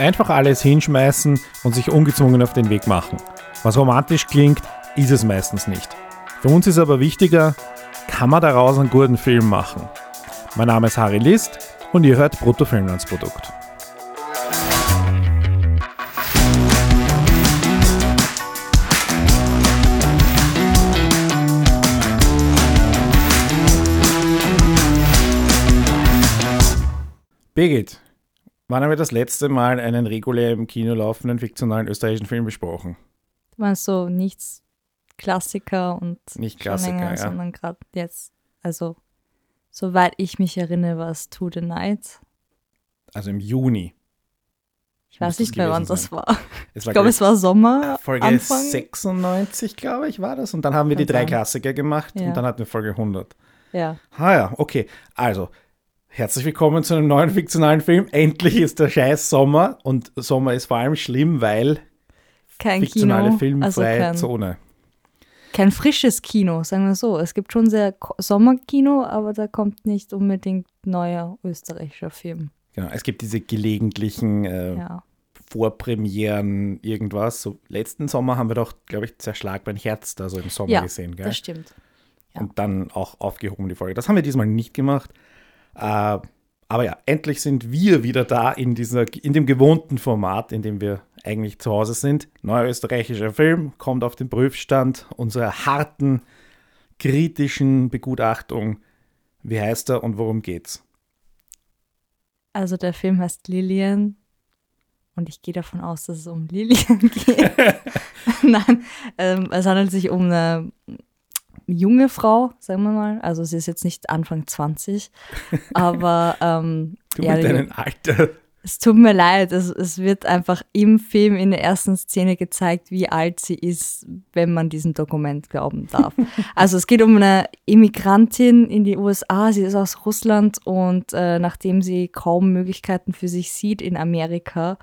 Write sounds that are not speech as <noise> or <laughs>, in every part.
Einfach alles hinschmeißen und sich ungezwungen auf den Weg machen. Was romantisch klingt, ist es meistens nicht. Für uns ist aber wichtiger, kann man daraus einen guten Film machen. Mein Name ist Harry List und ihr hört Bruttofilmlandsprodukt. Birgit, wann haben wir das letzte Mal einen regulär im Kino laufenden fiktionalen österreichischen Film besprochen? Du meinst so nichts Klassiker und Nicht Klassiker, länger, ja. sondern gerade jetzt, also soweit ich mich erinnere, war es To the Night. Also im Juni. Ich weiß nicht mehr, wann das war. Es Ich glaube, es war Sommer, Folge Anfang. 96, glaube ich, war das. Und dann haben wir die drei sein. Klassiker gemacht Ja. und dann hatten wir Folge 100. Ja, Ah ja, okay. Also, herzlich willkommen zu einem neuen fiktionalen Film. Endlich ist der scheiß Sommer und Sommer ist vor allem schlimm, weil kein fiktionale Kino, filmfreie also kein, Zone. kein frisches Kino, sagen wir so. Es gibt schon sehr Sommerkino, aber da kommt nicht unbedingt neuer österreichischer Film. Genau, es gibt diese gelegentlichen äh, Ja, Vorpremieren, irgendwas. So, letzten Sommer haben wir doch, glaube ich, Zerschlag mein Herz da so im Sommer ja gesehen, gell? das stimmt. ja. Und dann auch aufgehoben die Folge. Das haben wir diesmal nicht gemacht. Äh, aber ja, endlich sind wir wieder da in, dieser, in dem gewohnten Format, in dem wir eigentlich zu Hause sind. Neuer österreichischer Film kommt auf den Prüfstand unserer harten, kritischen Begutachtung. Wie heißt er und worum geht's? Also der Film heißt Lillian und ich gehe davon aus, dass es um Lillian <laughs> geht. <laughs> Nein, ähm, es handelt sich um eine junge Frau, sagen wir mal. Also sie ist jetzt nicht Anfang 20, <laughs> aber ähm, Du ja, mit deinem Alter. es tut mir leid, es, es wird einfach im Film in der ersten Szene gezeigt, wie alt sie ist, wenn man diesem Dokument glauben darf. <laughs> also es geht um eine Immigrantin in die USA, sie ist aus Russland und äh, nachdem sie kaum Möglichkeiten für sich sieht in Amerika,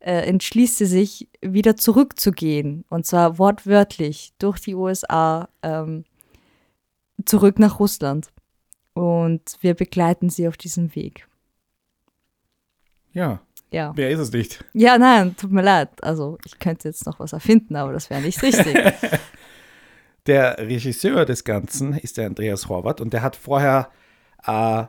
äh, entschließt sie sich, wieder zurückzugehen. Und zwar wortwörtlich durch die USA ähm, zurück nach Russland. Und wir begleiten sie auf diesem Weg. Ja, Ja. wer ist es nicht? Ja, nein, tut mir leid. Also ich könnte jetzt noch was erfinden, aber das wäre nicht richtig. <laughs> Der Regisseur des Ganzen ist der Andreas Horvath und der hat vorher äh,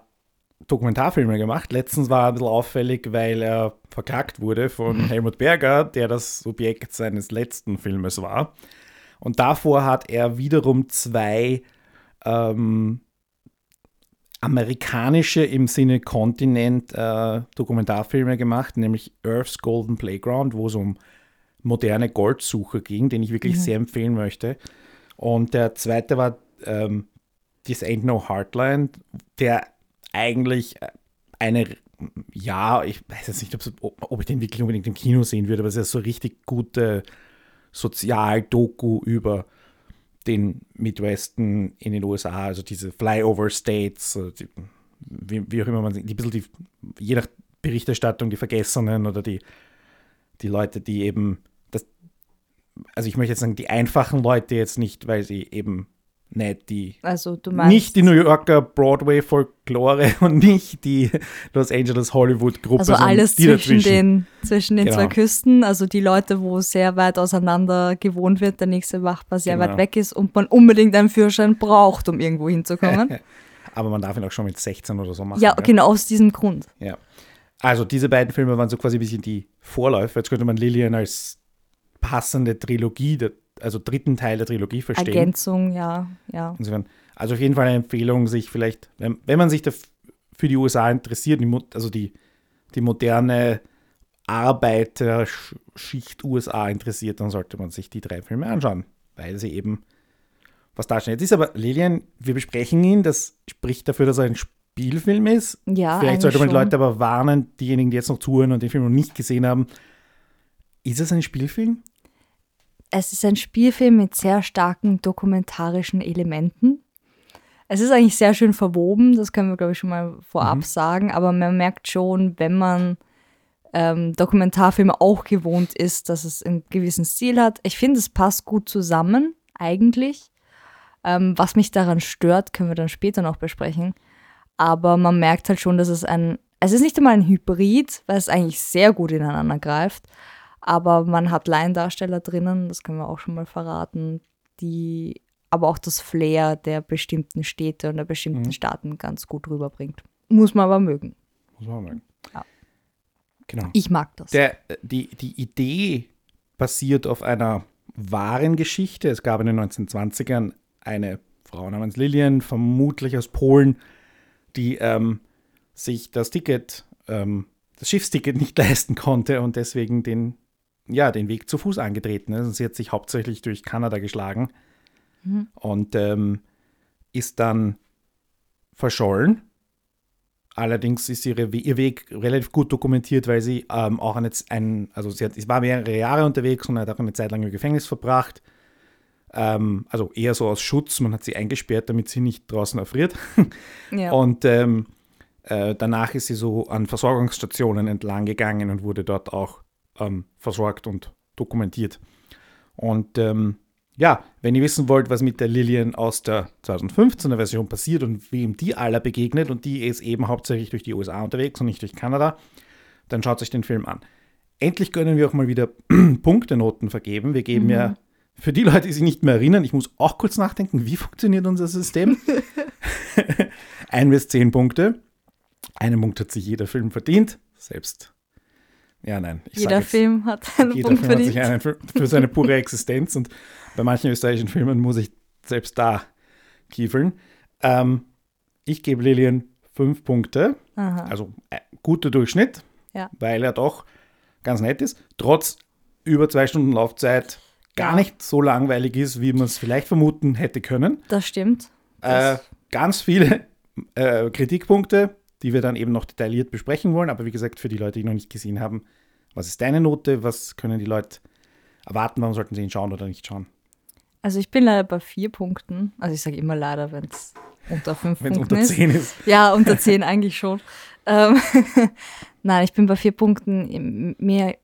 Dokumentarfilme gemacht. Letztens war er ein bisschen auffällig, weil er verklagt wurde von Helmut Berger, der das Subjekt seines letzten Filmes war. Und davor hat er wiederum zwei ähm, amerikanische im Sinne Kontinent äh, Dokumentarfilme gemacht, nämlich Earth's Golden Playground, wo es um moderne Goldsuche ging, den ich wirklich sehr empfehlen möchte. Und der zweite war ähm, This Ain't No Heartland, der eigentlich eine, ja, ich weiß jetzt nicht, ob, ob ich den wirklich unbedingt im Kino sehen würde, aber es ist so richtig gute Sozialdoku über den Midwesten in den USA, also diese Flyover States, äh, die, wie, wie auch immer man die bisschen die, je nach Berichterstattung, die Vergessenen oder die, die Leute, die eben das, also ich möchte jetzt sagen, die einfachen Leute jetzt nicht, weil sie eben nicht die Also du meinst. nicht die New Yorker Broadway-Folklore <laughs> und nicht die Los Angeles Hollywood-Gruppe, also alles zwischen dazwischen. den, zwischen den Genau. zwei Küsten, also die Leute, wo sehr weit auseinander gewohnt wird, der nächste Nachbar sehr Genau. weit weg ist und man unbedingt einen Führerschein braucht, um irgendwo hinzukommen. <laughs> Aber man darf ihn auch schon mit 16 oder so machen. ja, gell? genau aus diesem Grund. Ja. Also diese beiden Filme waren so quasi ein bisschen die Vorläufer. Jetzt könnte man Lillian als passende Trilogie, der, also dritten Teil der Trilogie verstehen. Ergänzung, ja, ja. Insofern, also auf jeden Fall eine Empfehlung, sich vielleicht, wenn, wenn man sich für die USA interessiert, also die, die moderne Arbeiterschicht USA interessiert, dann sollte man sich die drei Filme anschauen, weil sie eben was darstellen. Jetzt ist aber Lilian, wir besprechen ihn, das spricht dafür, dass er ein Spielfilm ist. Ja, Vielleicht sollte man die Leute aber warnen, diejenigen, die jetzt noch zuhören und den Film noch nicht gesehen haben. Ist es ein Spielfilm? Es ist ein Spielfilm mit sehr starken dokumentarischen Elementen. Es ist eigentlich sehr schön verwoben, das können wir, glaube ich, schon mal vorab Mhm. sagen, aber man merkt schon, wenn man ähm, Dokumentarfilme auch gewohnt ist, dass es einen gewissen Stil hat. Ich finde, es passt gut zusammen, eigentlich. Ähm, was mich daran stört, können wir dann später noch besprechen. Aber man merkt halt schon, dass es ein es ist nicht einmal ein Hybrid, weil es eigentlich sehr gut ineinander greift. Aber man hat Laiendarsteller drinnen, das können wir auch schon mal verraten, die aber auch das Flair der bestimmten Städte und der bestimmten Mhm. Staaten ganz gut rüberbringt. Muss man aber mögen. Muss man sagen. Ja. Genau. Ich mag das. Der, die, die Idee basiert auf einer wahren Geschichte. Es gab in den 1920ern eine Frau namens Lillian, vermutlich aus Polen, die ähm, sich das Ticket, ähm, das Schiffsticket nicht <laughs> leisten konnte und deswegen den, ja, den Weg zu Fuß angetreten ist. Sie hat sich hauptsächlich durch Kanada geschlagen und ähm, ist dann verschollen. Allerdings ist ihre, ihr Weg relativ gut dokumentiert, weil sie ähm, auch eine, ein, also sie, hat, sie war mehrere Jahre unterwegs und hat auch eine Zeit lang im Gefängnis verbracht. Ähm, also eher so aus Schutz, man hat sie eingesperrt, damit sie nicht draußen erfriert. <laughs> ja. Und ähm, äh, danach ist sie so an Versorgungsstationen entlang gegangen und wurde dort auch ähm, versorgt und dokumentiert. Und ähm, ja, wenn ihr wissen wollt, was mit der Lillian aus der 2015er Version passiert und wem die aller begegnet, und die ist eben hauptsächlich durch die USA unterwegs und nicht durch Kanada, dann schaut euch den Film an. Endlich können wir auch mal wieder <clears throat> Punktenoten vergeben. Wir geben ja für die Leute, die sich nicht mehr erinnern, ich muss auch kurz nachdenken, wie funktioniert unser System? <laughs> Ein bis zehn Punkte. Einen Punkt hat sich jeder Film verdient. Selbst. Ja, nein. Jeder jetzt, Film hat einen Jeder Punkt Film hat sich einen für, für seine pure <laughs> Existenz und bei manchen österreichischen Filmen muss ich selbst da kiefeln. Ähm, ich gebe Lilian fünf Punkte, Aha. also äh, guter Durchschnitt, Ja. weil er doch ganz nett ist, trotz über zwei Stunden Laufzeit gar Ja. nicht so langweilig ist, wie man es vielleicht vermuten hätte können. Das stimmt. Äh, Das- ganz viele äh, Kritikpunkte, die wir dann eben noch detailliert besprechen wollen. Aber wie gesagt, für die Leute, die noch nicht gesehen haben, was ist deine Note? Was können die Leute erwarten? Warum sollten sie ihn schauen oder nicht schauen? Also ich bin leider bei vier Punkten. Also ich sage immer leider, wenn es unter fünf Punkten unter ist. 10 ist. Ja, unter zehn eigentlich schon. Ähm, <laughs> Nein, ich bin bei vier Punkten mehr.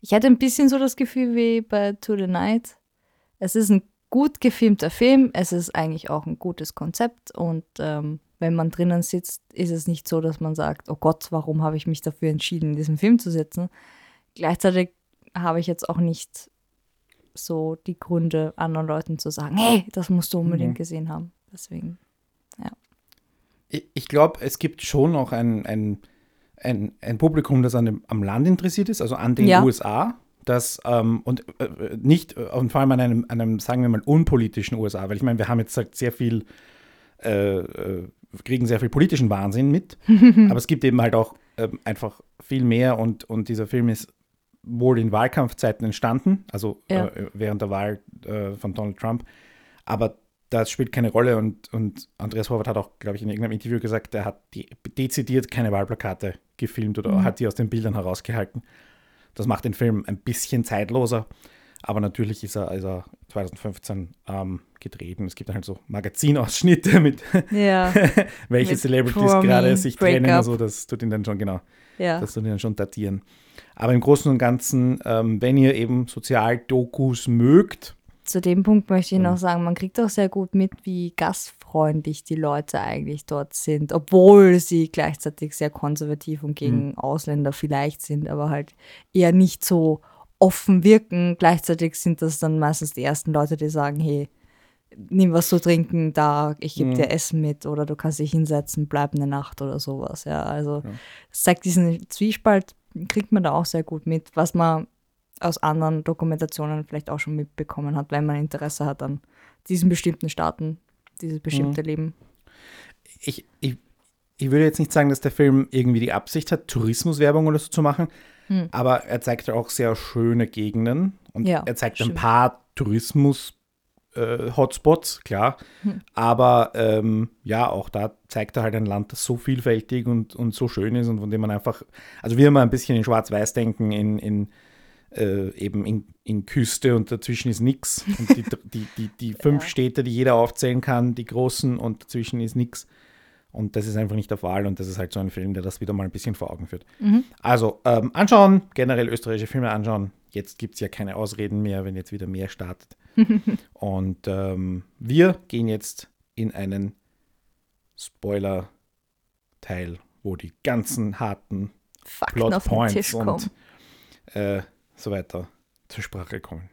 Ich hatte ein bisschen so das Gefühl wie bei To the Night. Es ist ein gut gefilmter Film, es ist eigentlich auch ein gutes Konzept und ähm, wenn man drinnen sitzt, ist es nicht so, dass man sagt, oh Gott, warum habe ich mich dafür entschieden, in diesem Film zu sitzen. Gleichzeitig habe ich jetzt auch nicht so die Gründe, anderen Leuten zu sagen, hey, das musst du unbedingt Mhm. gesehen haben. Deswegen. Ich, ich glaube, es gibt schon noch ein, ein, ein, ein Publikum, das an dem, am Land interessiert ist, also an den Ja. USA. Das, ähm, und äh, nicht, äh, und vor allem an einem, an einem, sagen wir mal, unpolitischen USA, weil ich meine, wir haben jetzt halt sehr viel, äh, äh, kriegen sehr viel politischen Wahnsinn mit, <laughs> aber es gibt eben halt auch ähm, einfach viel mehr und, und dieser Film ist wohl in Wahlkampfzeiten entstanden, also Ja. äh, während der Wahl äh, von Donald Trump, aber das spielt keine Rolle und, und Andreas Horvath hat auch, glaube ich, in irgendeinem Interview gesagt, er hat die, dezidiert keine Wahlplakate gefilmt oder Mhm. hat die aus den Bildern herausgehalten. Das macht den Film ein bisschen zeitloser, aber natürlich ist er, ist er 2015 ähm, gedreht und es gibt dann halt so Magazinausschnitte <laughs> mit Ja, <laughs> welche Mit Celebrities Promi, gerade sich trennen Breakup. und so, das tut ihn dann schon genau, ja. das tut ihn dann schon datieren. Aber im Großen und Ganzen, ähm, wenn ihr eben Sozialdokus mögt, Zu dem Punkt möchte ich noch sagen, man kriegt auch sehr gut mit, wie gastfreundlich die Leute eigentlich dort sind, obwohl sie gleichzeitig sehr konservativ und gegen Mhm. Ausländer vielleicht sind, aber halt eher nicht so offen wirken. Gleichzeitig sind das dann meistens die ersten Leute, die sagen, hey, nimm was zu trinken da, ich gebe Mhm. dir Essen mit oder du kannst dich hinsetzen, bleib eine Nacht oder sowas. Ja, also es zeigt diesen Zwiespalt, kriegt man da auch sehr gut mit, was man aus anderen Dokumentationen vielleicht auch schon mitbekommen hat, wenn man Interesse hat an diesen bestimmten Staaten, dieses bestimmte Leben. ich, ich, ich würde jetzt nicht sagen, dass der Film irgendwie die Absicht hat, Tourismuswerbung oder so zu machen, Hm. aber er zeigt auch sehr schöne Gegenden und Ja, er zeigt ein stimmt. paar Tourismus-Hotspots, klar, Hm. aber ähm, ja, auch da zeigt er halt ein Land, das so vielfältig und, und so schön ist und von dem man einfach, also wir immer ein bisschen in Schwarz-Weiß denken, in, in äh, eben in, in Küste und dazwischen ist nichts. Und die, <laughs> die, die, die fünf Ja. Städte, die jeder aufzählen kann, die großen und dazwischen ist nichts. Und das ist einfach nicht der Fall und das ist halt so ein Film, der das wieder mal ein bisschen vor Augen führt. Mhm. Also ähm, anschauen, generell österreichische Filme anschauen. Jetzt gibt es ja keine Ausreden mehr, wenn jetzt wieder mehr startet. <laughs> und ähm, wir gehen jetzt in einen Spoiler-Teil, wo die ganzen harten Fakten auf den Plotpoints Tisch kommen. und äh, so weiter zur Sprache kommen.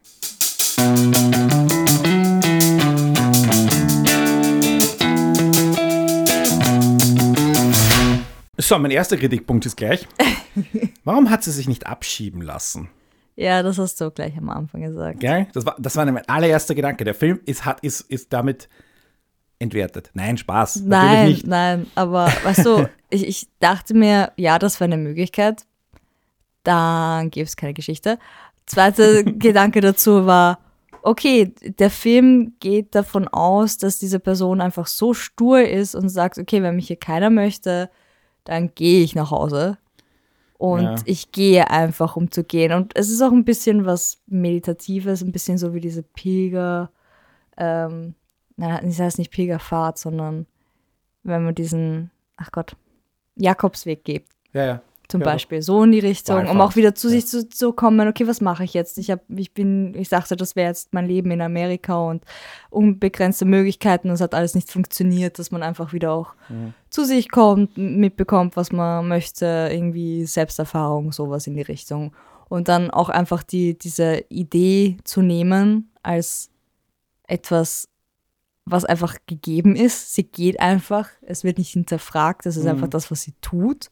So, mein erster Kritikpunkt ist gleich. <laughs> Warum hat sie sich nicht abschieben lassen? Ja, das hast du gleich am Anfang gesagt. Gell? Das war, das war mein allererster Gedanke. Der Film ist, hat, ist, ist damit entwertet. Nein, Spaß. Nein, nein, aber weißt du, <laughs> ich, ich dachte mir, ja, das wäre eine Möglichkeit. Dann gäbe es keine Geschichte. Zweiter <laughs> Gedanke dazu war, okay, der Film geht davon aus, dass diese Person einfach so stur ist und sagt, okay, wenn mich hier keiner möchte, dann gehe ich nach Hause. Und Ja. ich gehe einfach, um zu gehen. Und es ist auch ein bisschen was Meditatives, ein bisschen so wie diese Pilger, ähm, nein, das heißt nicht Pilgerfahrt, sondern wenn man diesen, ach Gott, Jakobsweg geht, Ja, ja. Zum Ja, Beispiel, so in die Richtung, um Wallfahrt, auch wieder zu ja. sich zu, zu kommen, okay, was mache ich jetzt? Ich, hab, ich bin, ich sagte, das wäre jetzt mein Leben in Amerika und unbegrenzte Möglichkeiten, das hat alles nicht funktioniert, dass man einfach wieder auch zu sich kommt, mitbekommt, was man möchte, irgendwie Selbsterfahrung, sowas in die Richtung. Und dann auch einfach die, diese Idee zu nehmen als etwas, was einfach gegeben ist. Sie geht einfach, es wird nicht hinterfragt, das ist einfach das, was sie tut.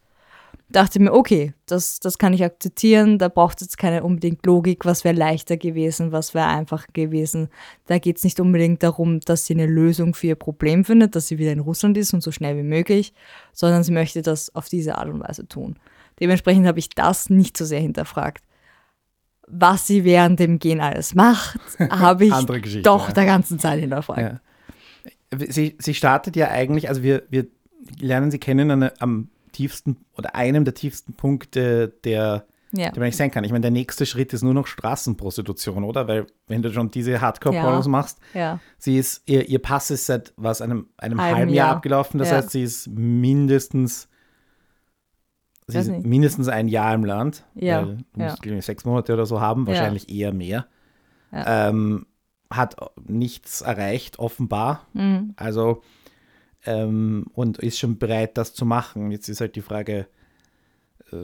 Dachte mir, okay, das, das kann ich akzeptieren, da braucht es jetzt keine unbedingt Logik, was wäre leichter gewesen, was wäre einfacher gewesen. Da geht es nicht unbedingt darum, dass sie eine Lösung für ihr Problem findet, dass sie wieder in Russland ist und so schnell wie möglich, sondern sie möchte das auf diese Art und Weise tun. Dementsprechend habe ich das nicht so sehr hinterfragt. Was sie während dem Gehen alles macht, <laughs> habe ich doch ja. der ganzen Zeit hinterfragt. Ja. Sie, sie startet ja eigentlich, also wir, wir lernen sie kennen an, am tiefsten oder einem der tiefsten Punkte, der, Ja. der man nicht sein kann. Ich meine, der nächste Schritt ist nur noch Straßenprostitution, oder? Weil wenn du schon diese Hardcore-Pornos Ja. machst, ja. sie ist, ihr, ihr Pass ist seit was, einem, einem Halben halben Jahr Jahr. abgelaufen. Das heißt, sie ist mindestens sie ist nicht. mindestens ein Jahr im Land. Ja, Weil du musst, ich, sechs Monate oder so haben, wahrscheinlich eher mehr. Ähm, hat nichts erreicht, offenbar. Mhm. Also, ähm, und ist schon bereit, das zu machen. Jetzt ist halt die Frage, äh,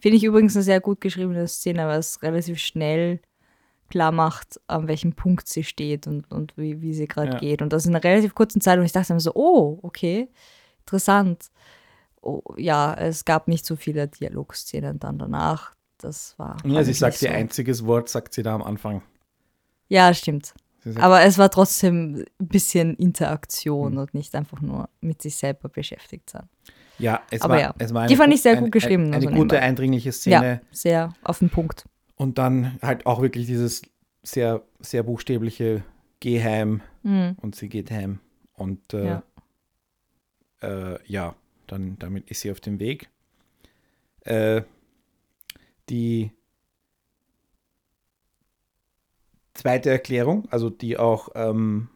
Finde ich übrigens eine sehr gut geschriebene Szene, weil es relativ schnell klar macht, an welchem Punkt sie steht und, und wie, wie sie gerade Ja. geht. Und das in einer relativ kurzen Zeit. Und ich dachte mir so, oh, okay, interessant. Oh, ja, es gab nicht so viele Dialogszenen dann danach. Das war. ja, sie ich sagt ihr so. einziges Wort, sagt sie da am Anfang. Ja, stimmt. Aber es war trotzdem ein bisschen Interaktion Hm. und nicht einfach nur mit sich selber beschäftigt sein. ja, es aber war, ja. es war Die fand ich sehr gut eine, geschrieben, Eine, also eine gute, nebenbei. eindringliche Szene. Ja, sehr auf den Punkt. Und dann halt auch wirklich dieses sehr, sehr buchstäbliche Geh heim Mhm. und sie geht heim. Und äh, Ja. äh, ja, dann damit ist sie auf dem Weg. Äh, die zweite Erklärung, also die auch, ähm,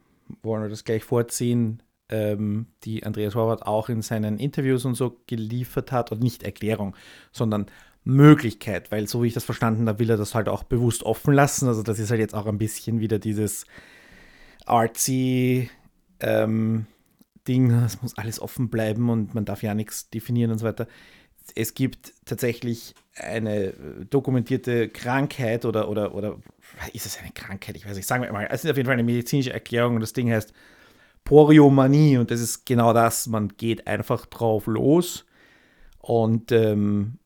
wollen wir das gleich vorziehen, ähm, die Andreas Horvath auch in seinen Interviews und so geliefert hat, und nicht Erklärung, sondern Möglichkeit, weil so wie ich das verstanden habe, will er das halt auch bewusst offen lassen. Also das ist halt jetzt auch ein bisschen wieder dieses artsy ähm, Ding, es muss alles offen bleiben und man darf ja nichts definieren und so weiter. Es gibt tatsächlich eine äh, dokumentierte Krankheit oder, oder, oder ist es eine Krankheit? Ich weiß nicht, sagen wir mal, es ist auf jeden Fall eine medizinische Erklärung und das Ding heißt Poriomanie und das ist genau das, man geht einfach drauf los und ähm,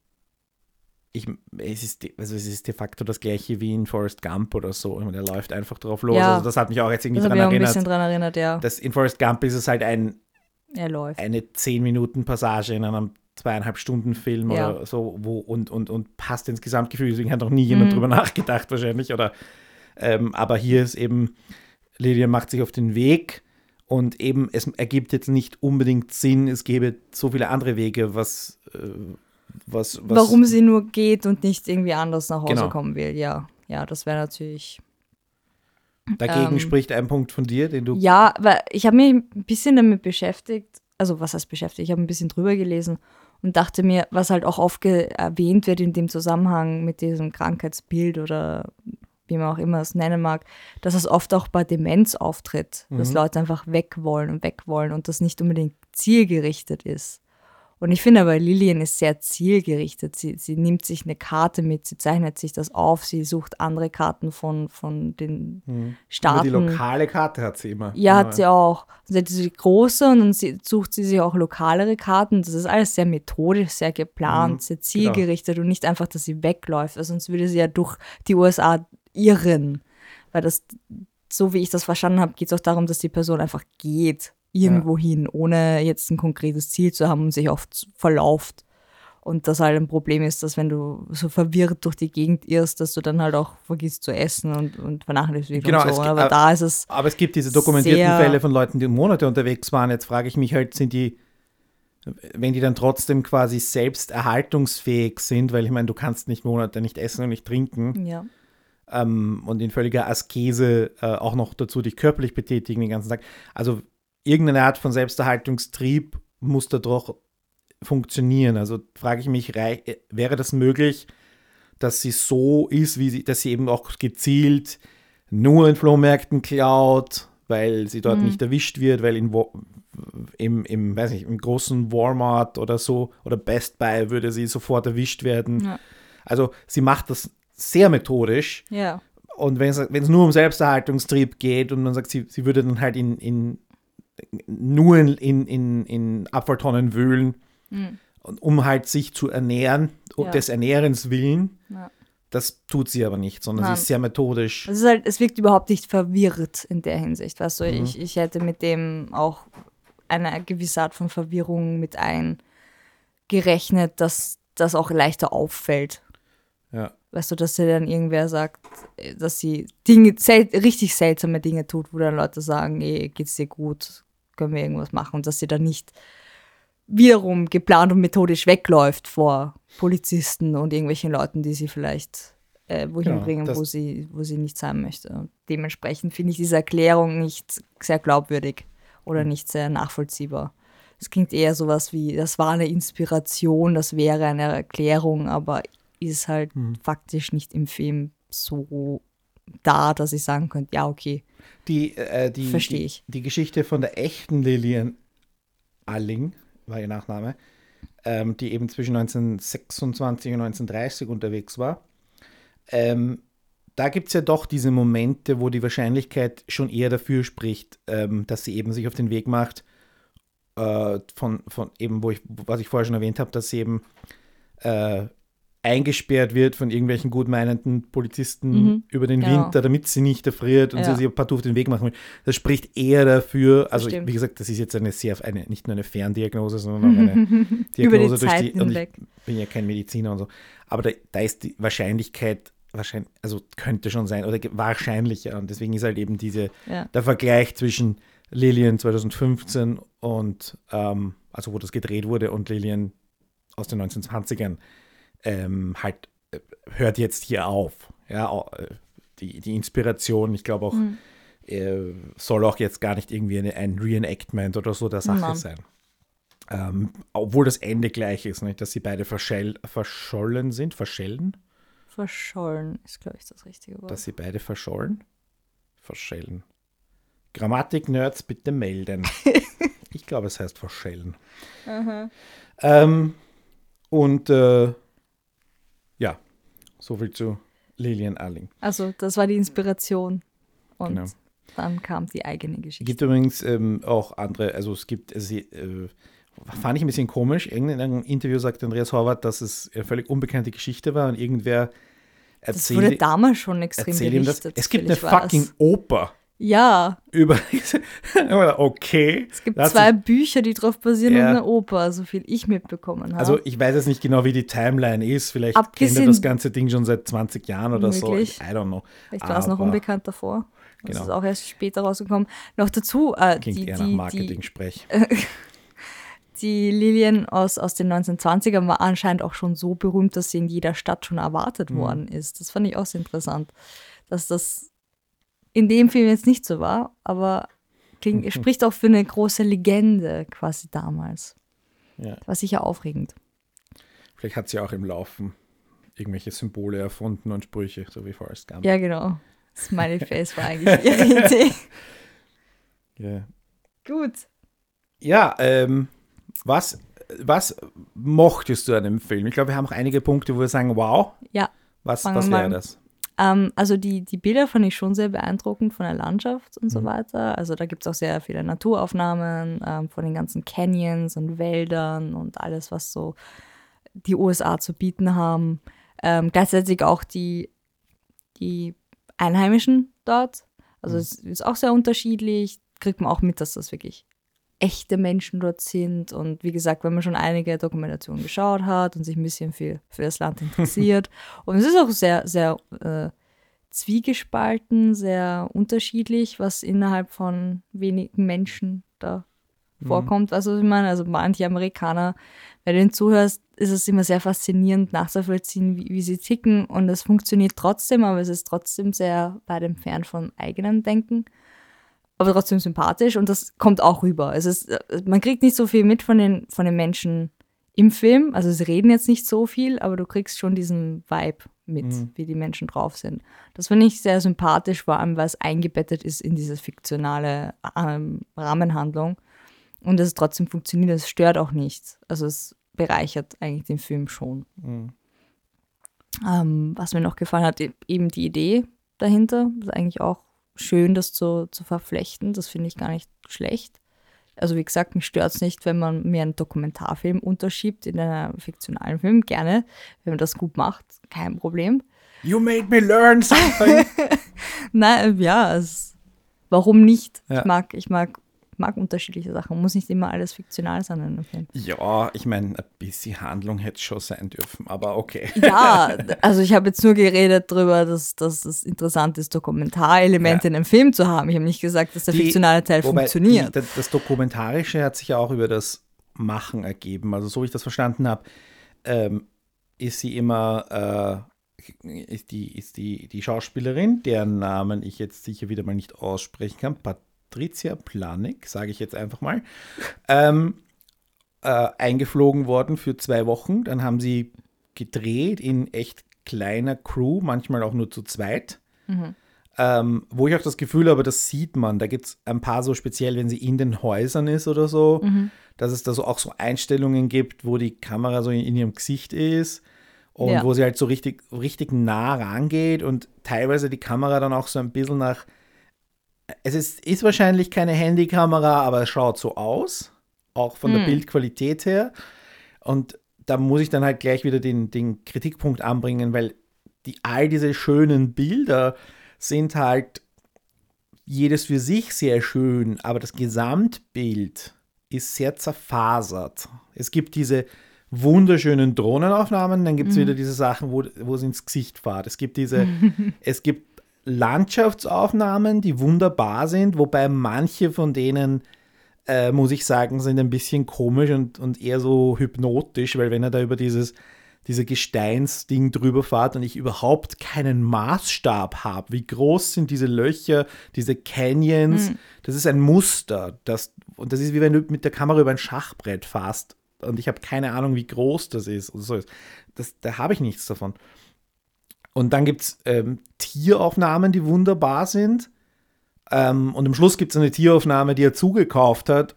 ich, es, ist, de- also es ist de facto das gleiche wie in Forrest Gump oder so. Ich meine, Der läuft einfach drauf los. Ja. Also das hat mich auch jetzt irgendwie Das daran auch ein erinnert. bisschen dran erinnert, ja. dass in Forrest Gump ist es halt ein, eine 10 Minuten Passage in einem zweieinhalb Stunden Film Ja. oder so wo, und, und, und passt ins Gesamtgefühl. Deswegen hat noch nie jemand Mhm. drüber <laughs> nachgedacht wahrscheinlich. Oder, ähm, aber hier ist eben, Lydia macht sich auf den Weg und eben es ergibt jetzt nicht unbedingt Sinn, es gäbe so viele andere Wege, was, äh, was, was Warum sie nur geht und nicht irgendwie anders nach Hause Genau. kommen will, ja. Ja, das wäre natürlich. dagegen ähm, spricht ein Punkt von dir, den du Ja, weil ich habe mich ein bisschen damit beschäftigt, also was heißt beschäftigt, ich habe ein bisschen drüber gelesen und dachte mir, was halt auch oft erwähnt wird in dem Zusammenhang mit diesem Krankheitsbild oder wie man auch immer es nennen mag, dass es oft auch bei Demenz auftritt, dass Mhm. Leute einfach weg wollen und weg wollen und das nicht unbedingt zielgerichtet ist. Und ich finde aber, Lillian ist sehr zielgerichtet. Sie, sie nimmt sich eine Karte mit, sie zeichnet sich das auf, sie sucht andere Karten von, von den Aber Staaten. die lokale Karte hat sie immer. Ja, hat sie auch. Sie hat diese große und dann sucht sie sich auch lokalere Karten. Das ist alles sehr methodisch, sehr geplant, Mhm, sehr zielgerichtet und nicht einfach, dass sie wegläuft, weil sonst würde sie ja durch die USA irren. Weil das, so wie ich das verstanden habe, geht es auch darum, dass die Person einfach geht, irgendwo hin, ohne jetzt ein konkretes Ziel zu haben und sich oft verlauft. Und das halt ein Problem ist, dass wenn du so verwirrt durch die Gegend irrst, dass du dann halt auch vergisst zu essen und, und vernachlässigst Genau, und so. gibt- Aber da ist es Aber es gibt diese dokumentierten Fälle von Leuten, die Monate unterwegs waren. Jetzt frage ich mich halt, sind die, wenn die dann trotzdem quasi selbst erhaltungsfähig sind, weil ich meine, du kannst nicht Monate nicht essen und nicht trinken Ja. ähm, und in völliger Askese äh, auch noch dazu dich körperlich betätigen den ganzen Tag. Also irgendeine Art von Selbsterhaltungstrieb muss da doch funktionieren. Also frage ich mich, wäre das möglich, dass sie so ist, wie sie, dass sie eben auch gezielt nur in Flohmärkten klaut, weil sie dort nicht erwischt wird, weil in im, im, weiß nicht, im großen Walmart oder so oder Best Buy würde sie sofort erwischt werden. Ja. Also sie macht das sehr methodisch Ja. und wenn es, wenn es nur um Selbsterhaltungstrieb geht und man sagt, sie, sie würde dann halt in, in nur in, in, in, Abfalltonnen wühlen, und um halt sich zu ernähren, Ja. des Ernährens willen. Ja. Das tut sie aber nicht, sondern Nein. sie ist sehr methodisch. Es ist halt, es wirkt überhaupt nicht verwirrt in der Hinsicht. Weißt du, Mhm. ich, ich hätte mit dem auch eine gewisse Art von Verwirrung mit eingerechnet, dass das auch leichter auffällt. Ja. Weißt du, dass sie dann irgendwer sagt, dass sie Dinge, sel richtig seltsame Dinge tut, wo dann Leute sagen, ey, geht's dir gut, können wir irgendwas machen und dass sie dann nicht wiederum geplant und methodisch wegläuft vor Polizisten und irgendwelchen Leuten, die sie vielleicht äh, wohin Genau, bringen, wo sie, wo sie nicht sein möchte. Und dementsprechend finde ich diese Erklärung nicht sehr glaubwürdig oder Hm. nicht sehr nachvollziehbar. Es klingt eher sowas wie, das war eine Inspiration, das wäre eine Erklärung, aber ist halt Hm. faktisch nicht im Film so da, dass ich sagen könnte, ja, okay. Die, äh, die, Versteh die, ich. die Geschichte von der echten Lillian Alling, war ihr Nachname, ähm, die eben zwischen 1926 und 1930 unterwegs war. Ähm, da gibt es ja doch diese Momente, wo die Wahrscheinlichkeit schon eher dafür spricht, ähm, dass sie eben sich auf den Weg macht, äh, von, von eben, wo ich, was ich vorher schon erwähnt habe, dass sie eben äh, eingesperrt wird von irgendwelchen gutmeinenden Polizisten Mhm. über den Genau. Winter, damit sie nicht erfriert und Ja. sie sich partout auf den Weg machen will. Das spricht eher dafür, also ich, wie gesagt, das ist jetzt eine sehr, eine, nicht nur eine Ferndiagnose, sondern auch eine <laughs> Über die Diagnose durch Zeit die, und ich hinweg. bin ja kein Mediziner und so, aber da, da ist die Wahrscheinlichkeit, wahrscheinlich, also könnte schon sein, oder wahrscheinlicher und deswegen ist halt eben diese, Ja. der Vergleich zwischen Lillian 2015 und, ähm, also wo das gedreht wurde und Lillian aus den 1920ern, ähm, halt äh, hört jetzt hier auf. Ja, äh, die, die Inspiration, ich glaube auch, Mhm. äh, soll auch jetzt gar nicht irgendwie eine, ein Reenactment oder so der Sache Nein. sein. Ähm, obwohl das Ende gleich ist, nicht? dass sie beide verschell, verschollen sind, verschellen, Verschollen ist, glaube ich, das richtige Wort. dass sie beide verschollen, verschellen. Grammatik-Nerds bitte melden. <laughs> ich glaube, es heißt verschellen. Ähm, und äh, soviel zu Lilian Alling. Also, das war die Inspiration. Und Genau. dann kam die eigene Geschichte. gibt übrigens ähm, auch andere, also es gibt, also, äh, fand ich ein bisschen komisch, in einem Interview sagt Andreas Horvath, dass es eine völlig unbekannte Geschichte war und irgendwer das wurde erzählt, damals schon extrem erzählt ihm das. berichtet. Es gibt eine fucking Oper Ja, über, <laughs> okay. es gibt zwei Bücher, die drauf basieren Ja. und eine Oper, so viel ich mitbekommen habe. Also ich weiß jetzt nicht genau, wie die Timeline ist. Vielleicht kennt Abgesehen- er das ganze Ding schon seit 20 Jahren oder Möglich. so. I don't know. Vielleicht war es noch unbekannt davor. Das Genau. ist auch erst später rausgekommen. Noch dazu, äh, Klingt die, eher nach die, die, Marketing-Sprech. <laughs> die Lilien aus, aus den 1920ern war anscheinend auch schon so berühmt, dass sie in jeder Stadt schon erwartet Mhm. worden ist. Das fand ich auch sehr interessant, dass das in dem Film jetzt nicht so war, aber klingt, <laughs> spricht auch für eine große Legende quasi damals. Ja. War sicher aufregend. Vielleicht hat sie auch im Laufen irgendwelche Symbole erfunden und Sprüche, so wie Forrest Gump. Ja, genau. Smiley <laughs> Face war eigentlich ihre Idee. <laughs> Ja, Gut. ja ähm, was was mochtest du an dem Film? Ich glaube, wir haben auch einige Punkte, wo wir sagen, wow. Ja. Was, was wäre das? Ähm, also die, die Bilder fand ich schon sehr beeindruckend von der Landschaft und Mhm. so weiter. Also da gibt es auch sehr viele Naturaufnahmen ähm, von den ganzen Canyons und Wäldern und alles, was so die USA zu bieten haben. Ähm, gleichzeitig auch die, die Einheimischen dort. Also Mhm. es ist auch sehr unterschiedlich. Kriegt man auch mit, dass das wirklich echte Menschen dort sind. Und wie gesagt, wenn man schon einige Dokumentationen geschaut hat und sich ein bisschen für, für das Land interessiert. <laughs> und es ist auch sehr, sehr äh, zwiegespalten, sehr unterschiedlich, was innerhalb von wenigen Menschen da vorkommt. Also ich meine, also manche Amerikaner, wenn du ihnen zuhörst, ist es immer sehr faszinierend nachzuvollziehen, wie, wie sie ticken und es funktioniert trotzdem, aber es ist trotzdem sehr weit entfernt vom eigenen Denken aber trotzdem sympathisch und das kommt auch rüber. Es ist, äh, man kriegt nicht so viel mit von den, von den Menschen im Film. Also sie reden jetzt nicht so viel, aber du kriegst schon diesen Vibe mit, wie die Menschen drauf sind. Das finde ich sehr sympathisch, vor allem weil es eingebettet ist in diese fiktionale ähm, Rahmenhandlung und es trotzdem funktioniert. Es stört auch nicht. Also es bereichert eigentlich den Film schon. Ähm, was mir noch gefallen hat, e- eben die Idee dahinter. Das ist eigentlich auch schön, das zu, zu verflechten. Das finde ich gar nicht schlecht. Also wie gesagt, mich stört es nicht, wenn man mir einen Dokumentarfilm unterschiebt in einen fiktionalen Film. Gerne, wenn man das gut macht, kein Problem. You made me learn something. <laughs> Nein, ja, es, warum nicht? Ja. Ich, mag, ich mag, mag unterschiedliche Sachen. Muss nicht immer alles fiktional sein in einem Film. ja, ich meine, ein bisschen Handlung hätte schon sein dürfen, aber okay. <laughs> Ja, also ich habe jetzt nur geredet darüber, dass, dass es interessant ist, Dokumentarelemente Ja. in einem Film zu haben. Ich habe nicht gesagt, dass der Die- fiktionale Teil funktioniert. Die, das, Dokumentarische hat sich ja auch über das Machen ergeben. Also so wie ich das verstanden habe, ähm, ist sie immer, äh, ist, die, ist die, die Schauspielerin, deren Namen ich jetzt sicher wieder mal nicht aussprechen kann, Patricia Planik, sage ich jetzt einfach mal, ähm, äh, eingeflogen worden für zwei Wochen. Dann haben sie gedreht in echt kleiner Crew, manchmal auch nur zu zweit. Ähm, wo ich auch das Gefühl habe, das sieht man. Da gibt es ein paar so speziell, wenn sie in den Häusern ist oder so, dass es da so auch so Einstellungen gibt, wo die Kamera so in, in ihrem Gesicht ist und Ja. wo sie halt so richtig, richtig nah rangeht und teilweise die Kamera dann auch so ein bisschen nach. Es ist, ist wahrscheinlich keine Handykamera, aber es schaut so aus, auch von der Bildqualität her. Und da muss ich dann halt gleich wieder den, den Kritikpunkt anbringen, weil die, all diese schönen Bilder sind halt jedes für sich sehr schön, aber das Gesamtbild ist sehr zerfasert. Es gibt diese wunderschönen Drohnenaufnahmen, dann gibt es wieder diese Sachen, wo, wo es ins Gesicht fährt. Es gibt diese, <laughs> es gibt Landschaftsaufnahmen, die wunderbar sind, wobei manche von denen äh, muss ich sagen, sind ein bisschen komisch und, und eher so hypnotisch, weil wenn er da über dieses diese Gesteinsding drüber fährt und ich überhaupt keinen Maßstab habe, wie groß sind diese Löcher, diese Canyons, das ist ein Muster. Das, und das ist wie wenn du mit der Kamera über ein Schachbrett fährst und ich habe keine Ahnung, wie groß das ist. Und so. das, da habe ich nichts davon. Und dann gibt es ähm, Tieraufnahmen, die wunderbar sind. Ähm, und am Schluss gibt es eine Tieraufnahme, die er zugekauft hat,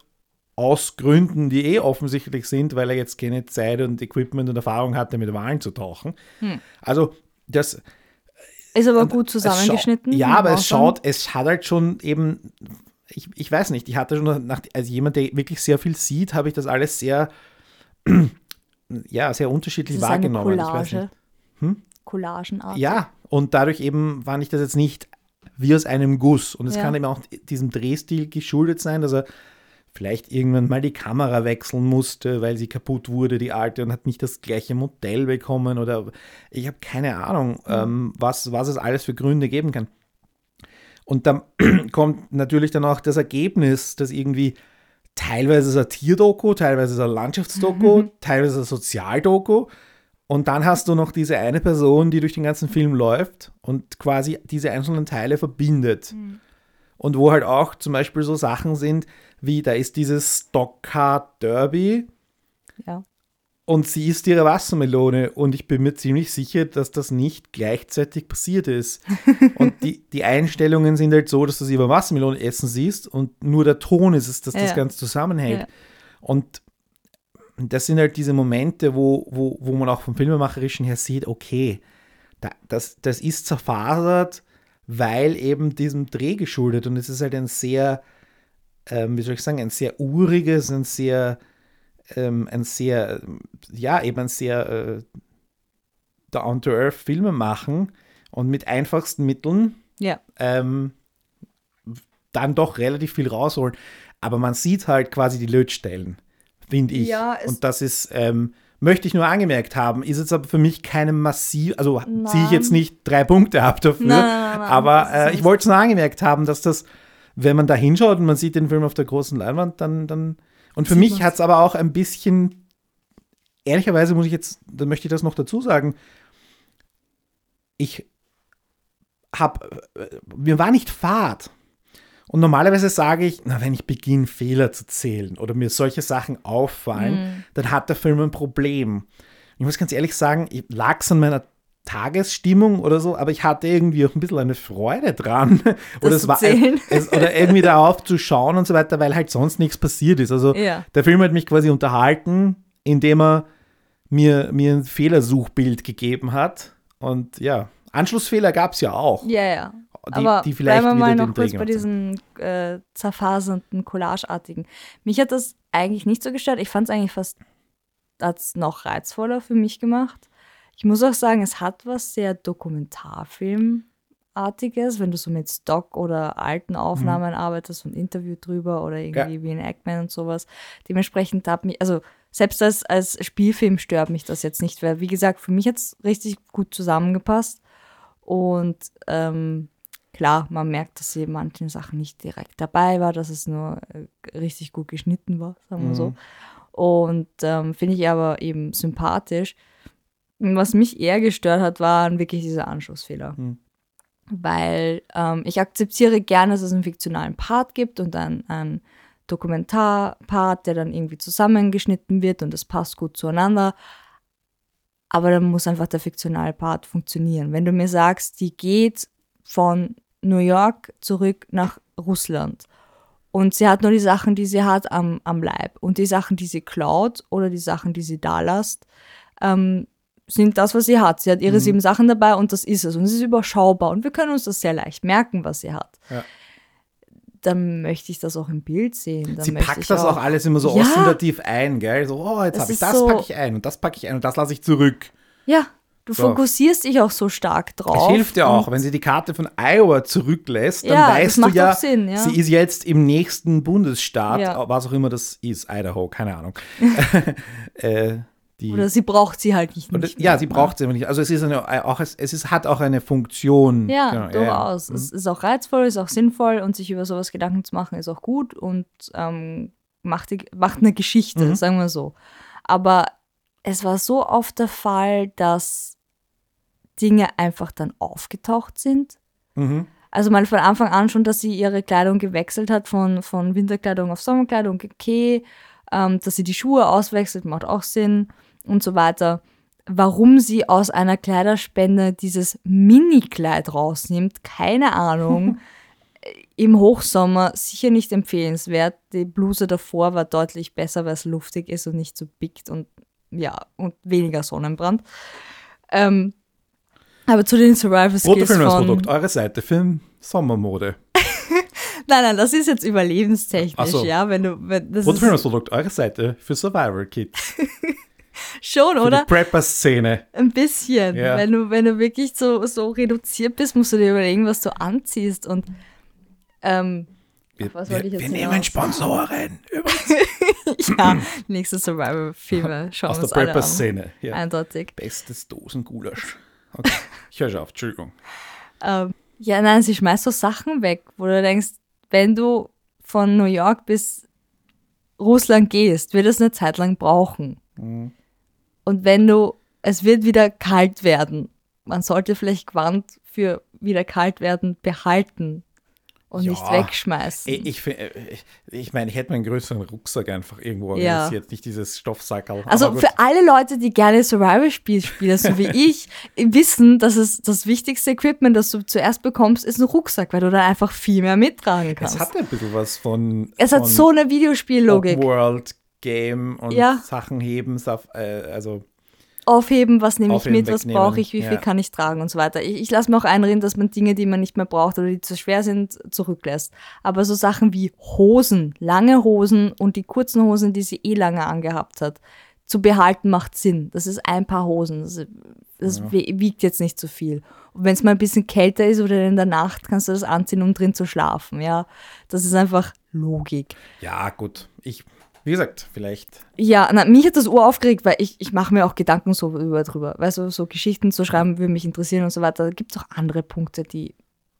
aus Gründen, die eh offensichtlich sind, weil er jetzt keine Zeit und Equipment und Erfahrung hatte, mit Wahlen zu tauchen. Also, das. Ist aber gut es zusammengeschnitten. Ja, aber es schaut, es hat halt schon eben. Ich, ich weiß nicht, ich hatte schon, nach, als jemand, der wirklich sehr viel sieht, habe ich das alles sehr, <clears throat> ja, sehr unterschiedlich Das ist eine wahrgenommen. Weiß Collage. nicht. Collagenart. Ja, und dadurch eben fand ich das jetzt nicht wie aus einem Guss. Und es Ja. kann eben auch diesem Drehstil geschuldet sein, dass er vielleicht irgendwann mal die Kamera wechseln musste, weil sie kaputt wurde, die alte, und hat nicht das gleiche Modell bekommen oder ich habe keine Ahnung, ähm, was, was es alles für Gründe geben kann. Und dann <clears throat> kommt natürlich dann auch das Ergebnis, dass irgendwie teilweise ist ein Tierdoku, teilweise ist ein Landschaftsdoku, teilweise ein Sozialdoku. Und dann hast du noch diese eine Person, die durch den ganzen Film läuft und quasi diese einzelnen Teile verbindet. Und wo halt auch zum Beispiel so Sachen sind, wie da ist dieses Stockcar Derby Ja. und sie isst ihre Wassermelone und ich bin mir ziemlich sicher, dass das nicht gleichzeitig passiert ist. <laughs> und die, die Einstellungen sind halt so, dass du sie über Wassermelone essen siehst und nur der Ton ist es, dass das Ja. Ganze zusammenhält. Ja. Und das sind halt diese Momente, wo, wo, wo man auch vom Filmemacherischen her sieht, okay, da, das, das ist zerfasert, weil eben diesem Dreh geschuldet und es ist halt ein sehr, ähm, wie soll ich sagen, ein sehr uriges, ein sehr, ähm, ein sehr, ja, eben ein sehr äh, down-to-earth Filme machen und mit einfachsten Mitteln Ja. ähm, dann doch relativ viel rausholen. Aber man sieht halt quasi die Lötstellen, finde ich. Ja, Und das ist, ähm, möchte ich nur angemerkt haben, ist jetzt aber für mich keine massiv, also ziehe ich jetzt nicht drei Punkte ab dafür, Nein, nein, nein, aber äh, ich wollte es nur angemerkt haben, dass das, wenn man da hinschaut und man sieht den Film auf der großen Leinwand, dann, dann und für mich hat es aber auch ein bisschen, ehrlicherweise muss ich jetzt, da möchte ich das noch dazu sagen, ich habe, mir war nicht fad. Und normalerweise sage ich, na, wenn ich beginne, Fehler zu zählen oder mir solche Sachen auffallen, dann hat der Film ein Problem. Ich muss ganz ehrlich sagen, lag es an meiner Tagesstimmung oder so, aber ich hatte irgendwie auch ein bisschen eine Freude dran. <laughs> oder, zu zählen. es, oder irgendwie darauf zu schauen und so weiter, weil halt sonst nichts passiert ist. Also Ja. der Film hat mich quasi unterhalten, indem er mir, mir ein Fehlersuchbild gegeben hat. Und ja, Anschlussfehler gab es ja auch. Ja, ja. Die- Aber die vielleicht bleiben wir mal noch kurz bei diesen äh, zerfasernden, collageartigen. Mich hat das eigentlich nicht so gestört. Ich fand es eigentlich fast hat's noch reizvoller für mich gemacht. Ich muss auch sagen, es hat was sehr Dokumentarfilmartiges, wenn du so mit Stock oder alten Aufnahmen arbeitest und Interview drüber oder irgendwie wie in Eggman und sowas. Dementsprechend hat mich, also selbst als, als Spielfilm stört mich das jetzt nicht, weil wie gesagt, für mich hat es richtig gut zusammengepasst. Und ähm, klar, man merkt, dass sie in manchen Sachen nicht direkt dabei war, dass es nur äh, richtig gut geschnitten war, sagen wir so. Und ähm, finde ich aber eben sympathisch. Was mich eher gestört hat, waren wirklich diese Anschlussfehler. Hm. Weil ähm, ich akzeptiere gerne, dass es einen fiktionalen Part gibt und dann einen Dokumentarpart, der dann irgendwie zusammengeschnitten wird und das passt gut zueinander. Aber dann muss einfach der fiktionale Part funktionieren. Wenn du mir sagst, die geht von New York zurück nach Russland und sie hat nur die Sachen, die sie hat am, am Leib und die Sachen, die sie klaut oder die Sachen, die sie da lässt, ähm, sind das, was sie hat. Sie hat ihre sieben Sachen dabei und das ist es. Und es ist überschaubar und wir können uns das sehr leicht merken, was sie hat. Ja. Dann möchte ich das auch im Bild sehen. Dann Sie packt das auch alles immer so Ja. ostentativ ein, gell? So, oh, jetzt Das habe ich das, so- packe ich ein und das packe ich ein und das lasse ich zurück. Ja, du So. fokussierst dich auch so stark drauf. Es hilft ja auch, wenn sie die Karte von Iowa zurücklässt, dann Ja, das weißt du ja, auch Sinn, ja. sie ist jetzt im nächsten Bundesstaat, Ja. was auch immer das ist, Idaho, keine Ahnung. <laughs> äh, die, Oder sie braucht sie halt nicht. und, nicht ja, sie braucht sie aber nicht. Also es ist eine, auch es ist, hat auch eine Funktion. Ja, Genau, durchaus. Mhm. Es ist auch reizvoll, ist auch sinnvoll und sich über sowas Gedanken zu machen, ist auch gut und ähm, macht, die, macht eine Geschichte, Mhm. sagen wir so. Aber es war so oft der Fall, dass Dinge einfach dann aufgetaucht sind. Mhm. Also mal von Anfang an schon, dass sie ihre Kleidung gewechselt hat von, von Winterkleidung auf Sommerkleidung, okay, ähm, dass sie die Schuhe auswechselt, macht auch Sinn und so weiter. Warum sie aus einer Kleiderspende dieses Mini-Kleid rausnimmt, keine Ahnung. <laughs> Im Hochsommer sicher nicht empfehlenswert. Die Bluse davor war deutlich besser, weil es luftig ist und nicht so pickt und ja, und weniger Sonnenbrand. Ähm, aber zu den Survival Skills. Filmhausprodukt, eure Seite für Sommermode. <laughs> Nein, nein, das ist jetzt überlebenstechnisch, so. ja, wenn du, wenn, das Filmhausprodukt, eure Seite für Survival Kids. <laughs> schon, Für oder? die Prepper-Szene. Ein bisschen. Ja. Wenn du, wenn du wirklich so, so reduziert bist, musst du dir überlegen, was du anziehst und, ähm, Wir, was wir, wollte ich jetzt wir nehmen Sponsoren <laughs> ja, nächste Survival-Filme aus der. Prepper-Szene. Ja. Eindeutig. Bestes Dosengulasch. Okay. Ich höre schon auf, Entschuldigung. Ähm, ja, nein, sie schmeißt so Sachen weg, wo du denkst, wenn du von New York bis Russland gehst, wird es eine Zeit lang brauchen. Mhm. Und wenn du, es wird wieder kalt werden, man sollte vielleicht Quant für wieder kalt werden behalten und Ja. nicht wegschmeißen. Ich, ich, äh, ich, meine, ich hätte meinen größeren Rucksack einfach irgendwo Ja. organisiert, nicht dieses Stoffsackerl. also für alle Leute, die gerne Survival-Spiel spielen, so wie <laughs> ich, wissen, dass es das wichtigste Equipment, das du zuerst bekommst, ist ein Rucksack, weil du dann einfach viel mehr mittragen kannst. es hat ein bisschen was von, Es hat von so eine Videospiellogik. World Game und Ja. Sachen heben, äh, also Aufheben, was nehme ich Aufheben, mit, was brauche ich, wie viel ja. kann ich tragen und so weiter. Ich, ich lasse mir auch einreden, dass man Dinge, die man nicht mehr braucht oder die zu schwer sind, zurücklässt. Aber so Sachen wie Hosen, lange Hosen und die kurzen Hosen, die sie eh lange angehabt hat, zu behalten macht Sinn. Das ist ein paar Hosen. Das, das wi- wiegt jetzt nicht so viel. Und wenn es mal ein bisschen kälter ist oder in der Nacht, kannst du das anziehen, um drin zu schlafen. Ja, das ist einfach Logik. ja, gut. Ich, wie gesagt, vielleicht. Ja, na, mich hat das Uhr aufgeregt, weil ich, ich mache mir auch Gedanken so über drüber. Weißt du, so Geschichten zu schreiben würde mich interessieren und so weiter. Da gibt es auch andere Punkte, die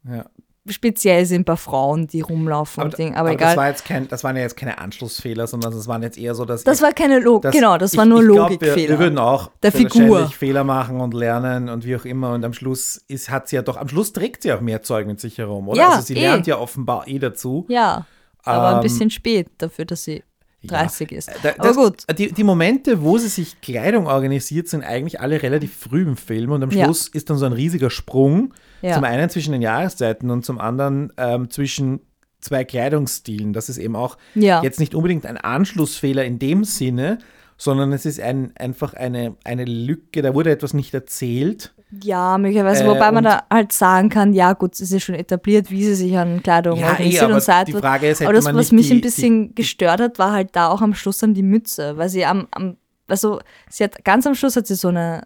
Ja. speziell sind bei Frauen, die rumlaufen und Ding. Aber, das, egal. war jetzt kein, das waren ja jetzt keine Anschlussfehler, sondern das waren jetzt eher so, dass. das war keine Logik. Genau, das ich- war nur ich Logikfehler. Wir, wir würden auch Der Figur. Fehler machen und lernen und wie auch immer. Und am Schluss ist, hat sie ja doch, am Schluss trägt sie auch mehr Zeug mit sich herum, oder? Ja, also sie eh. lernt ja offenbar eh dazu. ja, aber ein Ähm, bisschen spät dafür, dass sie 30 ist. Da- aber das- gut. Die, die Momente, wo sie sich Kleidung organisiert, sind eigentlich alle relativ früh im Film und am Ja. Schluss ist dann so ein riesiger Sprung. Ja. Zum einen zwischen den Jahreszeiten und zum anderen ähm, zwischen zwei Kleidungsstilen. Das ist eben auch Ja. jetzt nicht unbedingt ein Anschlussfehler in dem Sinne, sondern es ist ein, einfach eine, eine Lücke, da wurde etwas nicht erzählt. Ja, möglicherweise. Äh, Wobei man da halt sagen kann, ja gut, es ist schon etabliert, wie sie sich an Kleidung Ja, eh, organisiert aber und so weiter. die Frage ist, aber das, was mich die- ein bisschen gestört hat, war halt da auch am Schluss dann die Mütze, weil sie am, am also sie hat ganz am Schluss hat sie so eine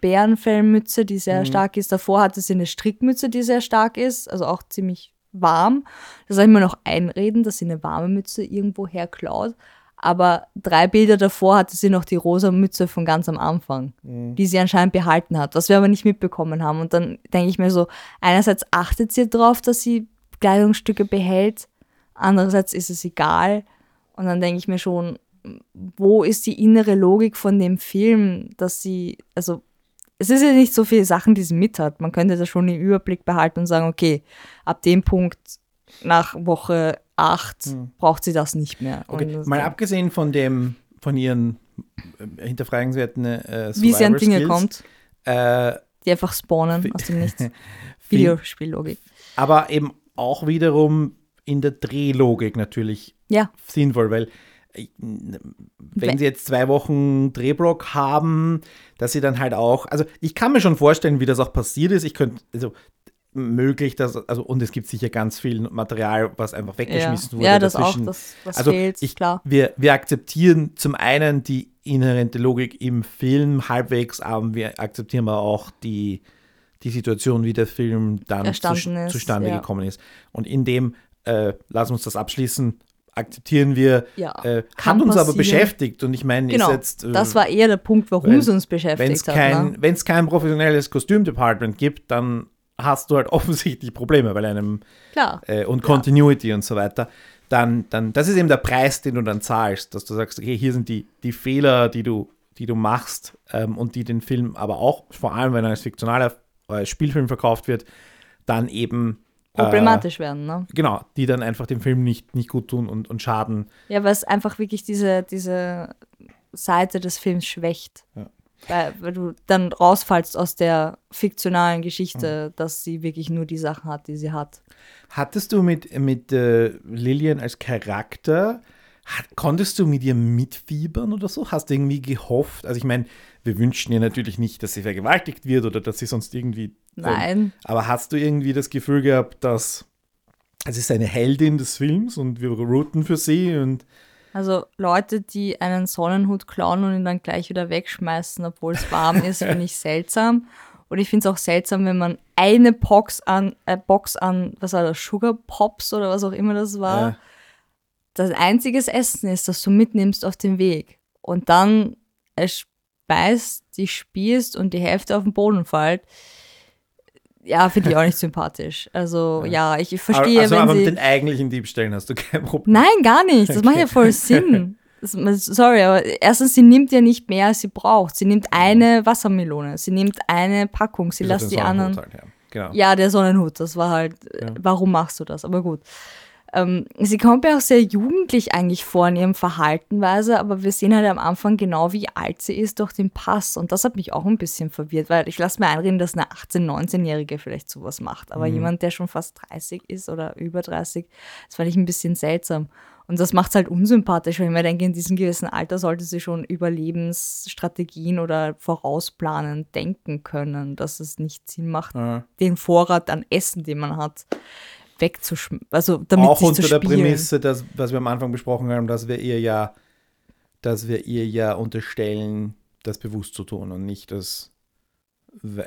Bärenfellmütze, die sehr Mhm. stark ist. Davor hatte sie eine Strickmütze, die sehr stark ist, also auch ziemlich warm. Da soll ich mir noch einreden, dass sie eine warme Mütze irgendwo herklaut. Aber drei Bilder davor hatte sie noch die rosa Mütze von ganz am Anfang, die sie anscheinend behalten hat, was wir aber nicht mitbekommen haben. Und dann denke ich mir so, einerseits achtet sie darauf, dass sie Kleidungsstücke behält, andererseits ist es egal. Und dann denke ich mir schon, wo ist die innere Logik von dem Film, dass sie, also es ist ja nicht so viele Sachen, die sie mit hat. Man könnte da schon den Überblick behalten und sagen, okay, ab dem Punkt nach Woche 8 braucht sie das nicht mehr. Okay, mal abgesehen von dem, von ihren äh, hinterfragenswerten äh, wie sie an Dinge Survivor-Skills, kommt, Äh, die einfach spawnen aus dem Nichts. <laughs> Videospiellogik. aber eben auch wiederum in der Drehlogik natürlich Ja, sinnvoll, weil äh, wenn We- sie jetzt zwei Wochen Drehblock haben, dass sie dann halt auch, also ich kann mir schon vorstellen, wie das auch passiert ist. Ich könnte, also möglich, dass, also und es gibt sicher ganz viel Material, was einfach ja. weggeschmissen wurde. ja das auch, dazwischen. das, das also fehlt, ich, klar. Wir, wir akzeptieren zum einen die inhärente Logik im Film halbwegs, aber wir akzeptieren aber auch die, die Situation, wie der Film dann zu, ist, zustande ja. gekommen ist. Und in dem, äh, lass uns das abschließen, akzeptieren wir, Ja, äh, hat uns aber passieren. beschäftigt und ich meine, Genau, ist jetzt, äh, das war eher der Punkt, warum wenn- es uns wenn es beschäftigt hat. kein, Ne? wenn's kein professionelles Kostümdepartment gibt, dann hast du halt <laughs> offensichtlich Probleme bei einem äh, und Continuity und so weiter, dann, dann, das ist eben der Preis, den du dann zahlst, dass du sagst, okay, hier sind die, die Fehler, die du, die du machst ähm, und die den Film aber auch, vor allem wenn er als fiktionaler äh, Spielfilm verkauft wird, dann eben problematisch werden. Ne? Äh, genau, die dann einfach dem Film nicht, nicht gut tun und, und schaden. Ja, weil es einfach wirklich diese, diese Seite des Films schwächt. Ja. Weil, weil du dann rausfallst aus der fiktionalen Mhm. Geschichte, dass sie wirklich nur die Sachen hat, die sie hat. Hattest du mit, mit äh, Lillian als Charakter, hat, konntest du mit ihr mitfiebern oder so? Hast du irgendwie gehofft? Also ich meine, wir wünschen ihr natürlich nicht, dass sie vergewaltigt wird oder dass sie sonst irgendwie. ähm, Nein. aber hast du irgendwie das Gefühl gehabt, dass es ist eine Heldin des Films und wir routen für sie und Also Leute, die einen Sonnenhut klauen und ihn dann gleich wieder wegschmeißen, obwohl es warm ist, finde ich seltsam. Und ich finde es auch seltsam, wenn man eine Box an, äh, Box an, was war das, Sugar Pops oder was auch immer das war, äh, das einziges Essen ist, das du mitnimmst auf dem Weg. Und dann es beißt, die spießt und die Hälfte auf den Boden fällt. Ja, finde ich auch nicht sympathisch. Also ja, ich verstehe, also, wenn aber sie... mit den eigentlichen Diebstählen hast du kein Problem. Nein, gar nicht. Das macht ja voll Sinn. Das, sorry, aber erstens, sie nimmt ja nicht mehr, als sie braucht. Sie nimmt eine Wassermelone, sie nimmt eine Packung, sie auf lässt die anderen. Halt, ja. Genau. Ja, der Sonnenhut, das war halt, Ja. warum machst du das? Aber gut. Ähm, sie kommt mir auch sehr jugendlich eigentlich vor in ihrem Verhaltenweise, aber wir sehen halt am Anfang genau, wie alt sie ist durch den Pass. Und das hat mich auch ein bisschen verwirrt, weil ich lasse mir einreden, dass eine 18-, 19-Jährige vielleicht sowas macht. Aber jemand, der schon fast 30 ist oder über 30, das fand ich ein bisschen seltsam. Und das macht es halt unsympathisch, weil ich mir denke, in diesem gewissen Alter sollte sie schon über Lebensstrategien oder vorausplanen denken können, dass es nicht Sinn macht, Ja. den Vorrat an Essen, den man hat, wegzuschmeißen. Also damit Auch unter der. Prämisse, dass, was wir am Anfang besprochen haben, dass wir ihr ja, dass wir ihr ja unterstellen, das bewusst zu tun und nicht das äh,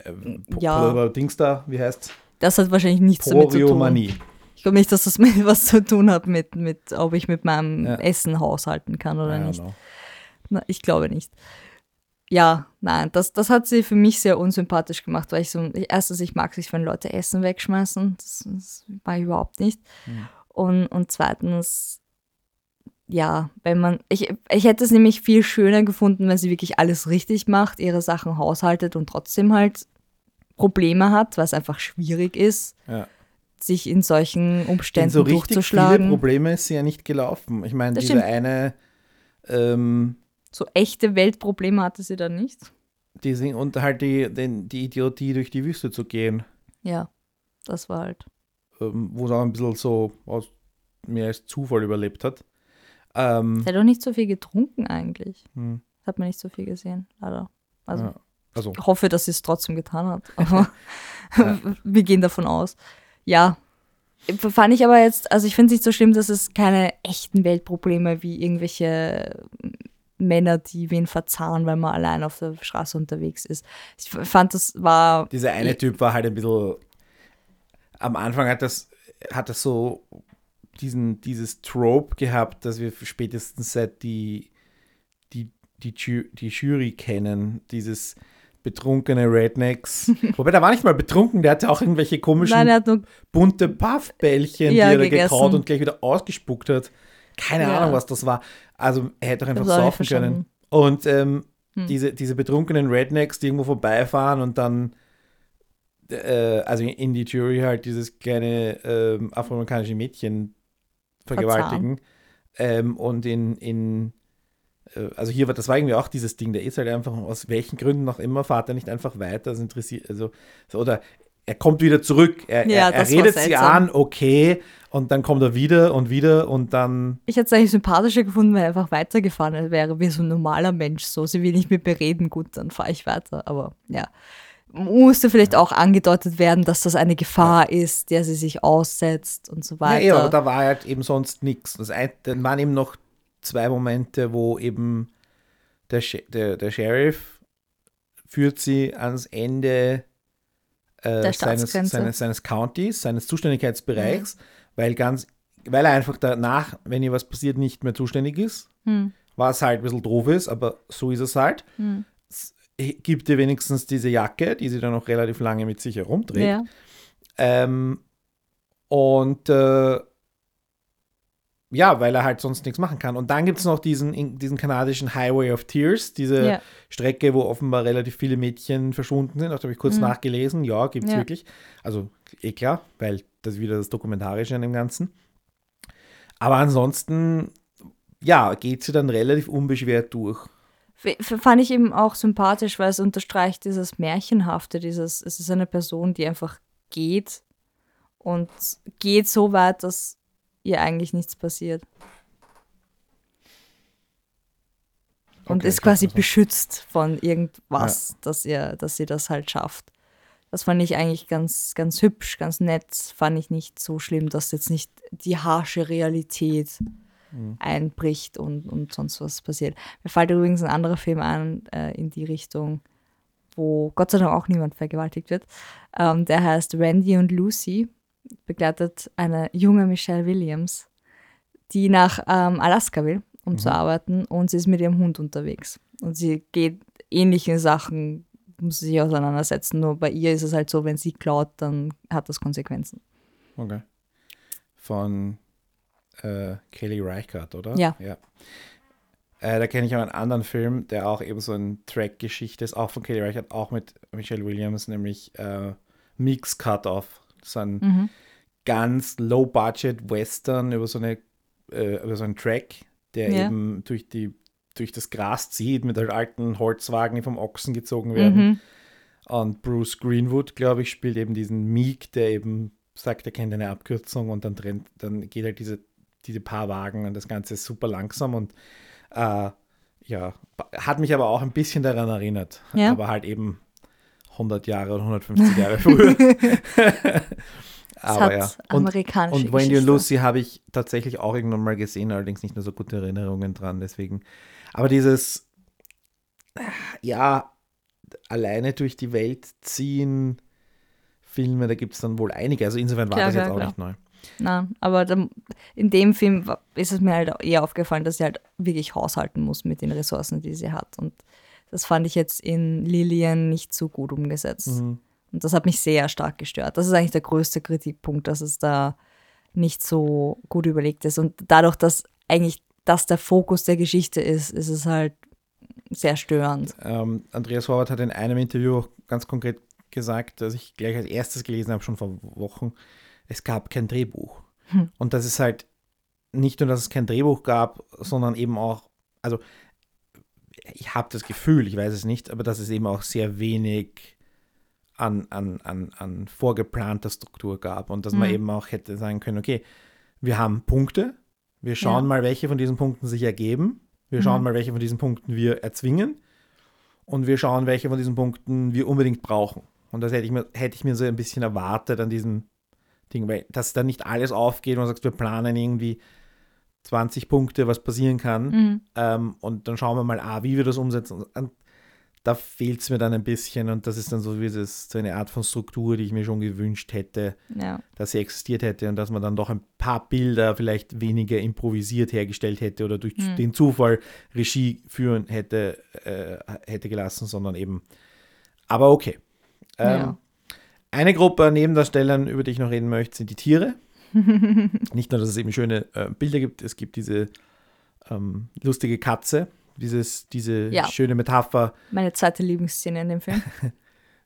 Ja. Dings da, wie heißt Das hat wahrscheinlich nichts damit zu tun. Ich glaube nicht, dass das <laughs> mit was zu tun hat mit, mit ob ich mit meinem Ja. Essen haushalten kann oder don't nicht. know. Na, ich glaube nicht. Ja, nein, das, das hat sie für mich sehr unsympathisch gemacht, weil ich so, erstens, ich mag es nicht, wenn Leute Essen wegschmeißen. Das, das mag ich überhaupt nicht. Mhm. Und, und zweitens, ja, wenn man, ich, ich hätte es nämlich viel schöner gefunden, wenn sie wirklich alles richtig macht, ihre Sachen haushaltet und trotzdem halt Probleme hat, was einfach schwierig ist, Ja. sich in solchen In Umständen so richtig viele durchzuschlagen. Probleme ist sie ja nicht gelaufen. Ich meine, Das diese stimmt. eine, ähm, So echte Weltprobleme hatte sie dann nicht. diese, und halt die, den, die Idiotie, durch die Wüste zu gehen, Ja, das war halt. ähm, wo sie auch ein bisschen so aus mehr als Zufall überlebt hat. Ähm, Sie hat auch nicht so viel getrunken eigentlich. hm, Hat man nicht so viel gesehen, leider. Also ja. Also, ich hoffe, dass sie es trotzdem getan hat. <laughs> Aber Ja. <laughs> wir gehen davon aus. Ja. Fand ich aber jetzt, also ich finde es nicht so schlimm, dass es keine echten Weltprobleme wie irgendwelche Männer, die wen verzahnen, weil man allein auf der Straße unterwegs ist. Ich fand, das war. dieser eine Typ war halt ein bisschen. Am Anfang hat das, hat das so diesen, dieses Trope gehabt, dass wir spätestens seit die, die, die, die Jury kennen, dieses betrunkene Rednecks. <laughs> Wobei, der war nicht mal betrunken, der hatte auch irgendwelche komischen Nein, bunte Puffbällchen, Ja, die er gekaut und gleich wieder ausgespuckt hat. Keine Ja. Ahnung, was das war. Also er hätte doch einfach saufen können. Und ähm, Hm. diese, diese betrunkenen Rednecks, die irgendwo vorbeifahren und dann äh, also in die Jury halt dieses kleine ähm, afroamerikanische Mädchen vergewaltigen. Ähm, und in, in äh, also hier war, das war irgendwie auch dieses Ding, der ist halt einfach, aus welchen Gründen auch immer, fährt er nicht einfach weiter, das interessiert, also, so, oder er kommt wieder zurück, er, Ja, er, er redet sie an, okay, und dann kommt er wieder und wieder und dann, Ich hätte es eigentlich sympathischer gefunden, wenn er einfach weitergefahren wäre, wie so ein normaler Mensch. So, sie will nicht mit mir reden, gut, dann fahre ich weiter. Aber ja. Musste vielleicht auch angedeutet werden, dass das eine Gefahr ist, der sie sich aussetzt und so ja, weiter. eh, aber da war halt eben sonst nichts. Dann waren eben noch zwei Momente, wo eben der, der, der Sheriff führt sie ans Ende äh, seines, seines, seines Countys, seines Zuständigkeitsbereichs, weil ganz, weil er einfach danach, wenn ihr was passiert, nicht mehr zuständig ist, Hm. was halt ein bisschen doof ist, aber so ist es halt. Hm. Es gibt ihr wenigstens diese Jacke, die sie dann noch relativ lange mit sich herumträgt. Ja. Ähm, und äh, ja, weil er halt sonst nichts machen kann. Und dann gibt es noch diesen, diesen kanadischen Highway of Tears, diese Ja. Strecke, wo offenbar relativ viele Mädchen verschwunden sind. Da habe ich kurz Mhm. nachgelesen. Ja, gibt es Ja. wirklich. Also eh klar, weil das ist wieder das Dokumentarische an dem Ganzen. Aber ansonsten, ja, geht sie dann relativ unbeschwert durch. Fand ich eben auch sympathisch, weil es unterstreicht dieses Märchenhafte, dieses, es ist eine Person, die einfach geht und geht so weit, dass ihr eigentlich nichts passiert. Und Okay, ist ich quasi beschützt von irgendwas, dass, ihr, dass sie das halt schafft. Das fand ich eigentlich ganz, ganz hübsch, ganz nett. Fand ich nicht so schlimm, dass jetzt nicht die harsche Realität Mhm. einbricht und, und sonst was passiert. Mir fällt übrigens ein anderer Film an äh, in die Richtung, wo Gott sei Dank auch niemand vergewaltigt wird. Ähm, der heißt Randy und Lucy, begleitet eine junge Michelle Williams, die nach ähm, Alaska will, um zu arbeiten und sie ist mit ihrem Hund unterwegs. Und sie geht ähnliche Sachen, muss sie sich auseinandersetzen, nur bei ihr ist es halt so, wenn sie klaut, dann hat das Konsequenzen. Okay. Von äh, Kelly Reichardt, oder? Ja. ja. Äh, da kenne ich auch einen anderen Film, der auch eben so eine Track-Geschichte ist, auch von Kelly Reichardt, auch mit Michelle Williams, nämlich äh, Mix Cut-Off. So ein Mhm. Ganz Low-Budget-Western über so eine äh, über so einen Track, der Ja. eben durch die durch das Gras zieht mit halt alten Holzwagen, die vom Ochsen gezogen werden. Mhm. Und Bruce Greenwood, glaube ich, spielt eben diesen Meek, der eben sagt, er kennt eine Abkürzung und dann trennt, dann geht halt diese, diese paar Wagen und das Ganze ist super langsam und äh, ja, hat mich aber auch ein bisschen daran erinnert. Ja. Aber halt eben 100 Jahre oder 150 Jahre früher. <laughs> <laughs> aber ja. Und, amerikanische und Wendy und. Lucy habe ich tatsächlich auch irgendwann mal gesehen, allerdings nicht mehr so gute Erinnerungen dran, deswegen. Aber dieses, ja, alleine durch die Welt ziehen, Filme, da gibt es dann wohl einige. Also insofern war Klar, das jetzt klar, auch klar. nicht neu. Na, aber dann, in dem Film ist es mir halt eher aufgefallen, dass sie halt wirklich haushalten muss mit den Ressourcen, die sie hat. Und das fand ich jetzt in Lillian nicht so gut umgesetzt. Mhm. Und das hat mich sehr stark gestört. Das ist eigentlich der größte Kritikpunkt, dass es da nicht so gut überlegt ist. Und dadurch, dass eigentlich das der Fokus der Geschichte ist, ist es halt sehr störend. Ähm, Andreas Horvath hat in einem Interview auch ganz konkret gesagt, dass ich gleich als erstes gelesen habe, schon vor Wochen, es gab kein Drehbuch. Hm. Und das ist halt nicht nur, dass es kein Drehbuch gab, sondern eben auch, also ich habe das Gefühl, ich weiß es nicht, aber dass es eben auch sehr wenig an, an, an, an vorgeplanter Struktur gab und dass man Mhm. eben auch hätte sagen können, okay, wir haben Punkte, wir schauen Ja. mal, welche von diesen Punkten sich ergeben, wir schauen Mhm. mal, welche von diesen Punkten wir erzwingen und wir schauen, welche von diesen Punkten wir unbedingt brauchen. Und das hätte ich mir, hätte ich mir so ein bisschen erwartet an diesem Ding, weil dass da nicht alles aufgeht und man sagt, wir planen irgendwie 20 Punkte, was passieren kann. Mhm. Ähm, und dann schauen wir mal, ah, wie wir das umsetzen. Und da fehlt es mir dann ein bisschen und das ist dann so, wie das, so eine Art von Struktur, die ich mir schon gewünscht hätte, Ja. dass sie existiert hätte und dass man dann doch ein paar Bilder vielleicht weniger improvisiert hergestellt hätte oder durch Hm. den Zufall Regie führen hätte, äh, hätte gelassen, sondern eben. Aber okay. Ähm, Ja. Eine Gruppe an Nebendarstellern, über die ich noch reden möchte, sind die Tiere. <laughs> Nicht nur, dass es eben schöne äh, Bilder gibt, es gibt diese ähm, lustige Katze, dieses, diese Ja. schöne Metapher, Meine zweite Lieblingsszene in dem Film. <laughs>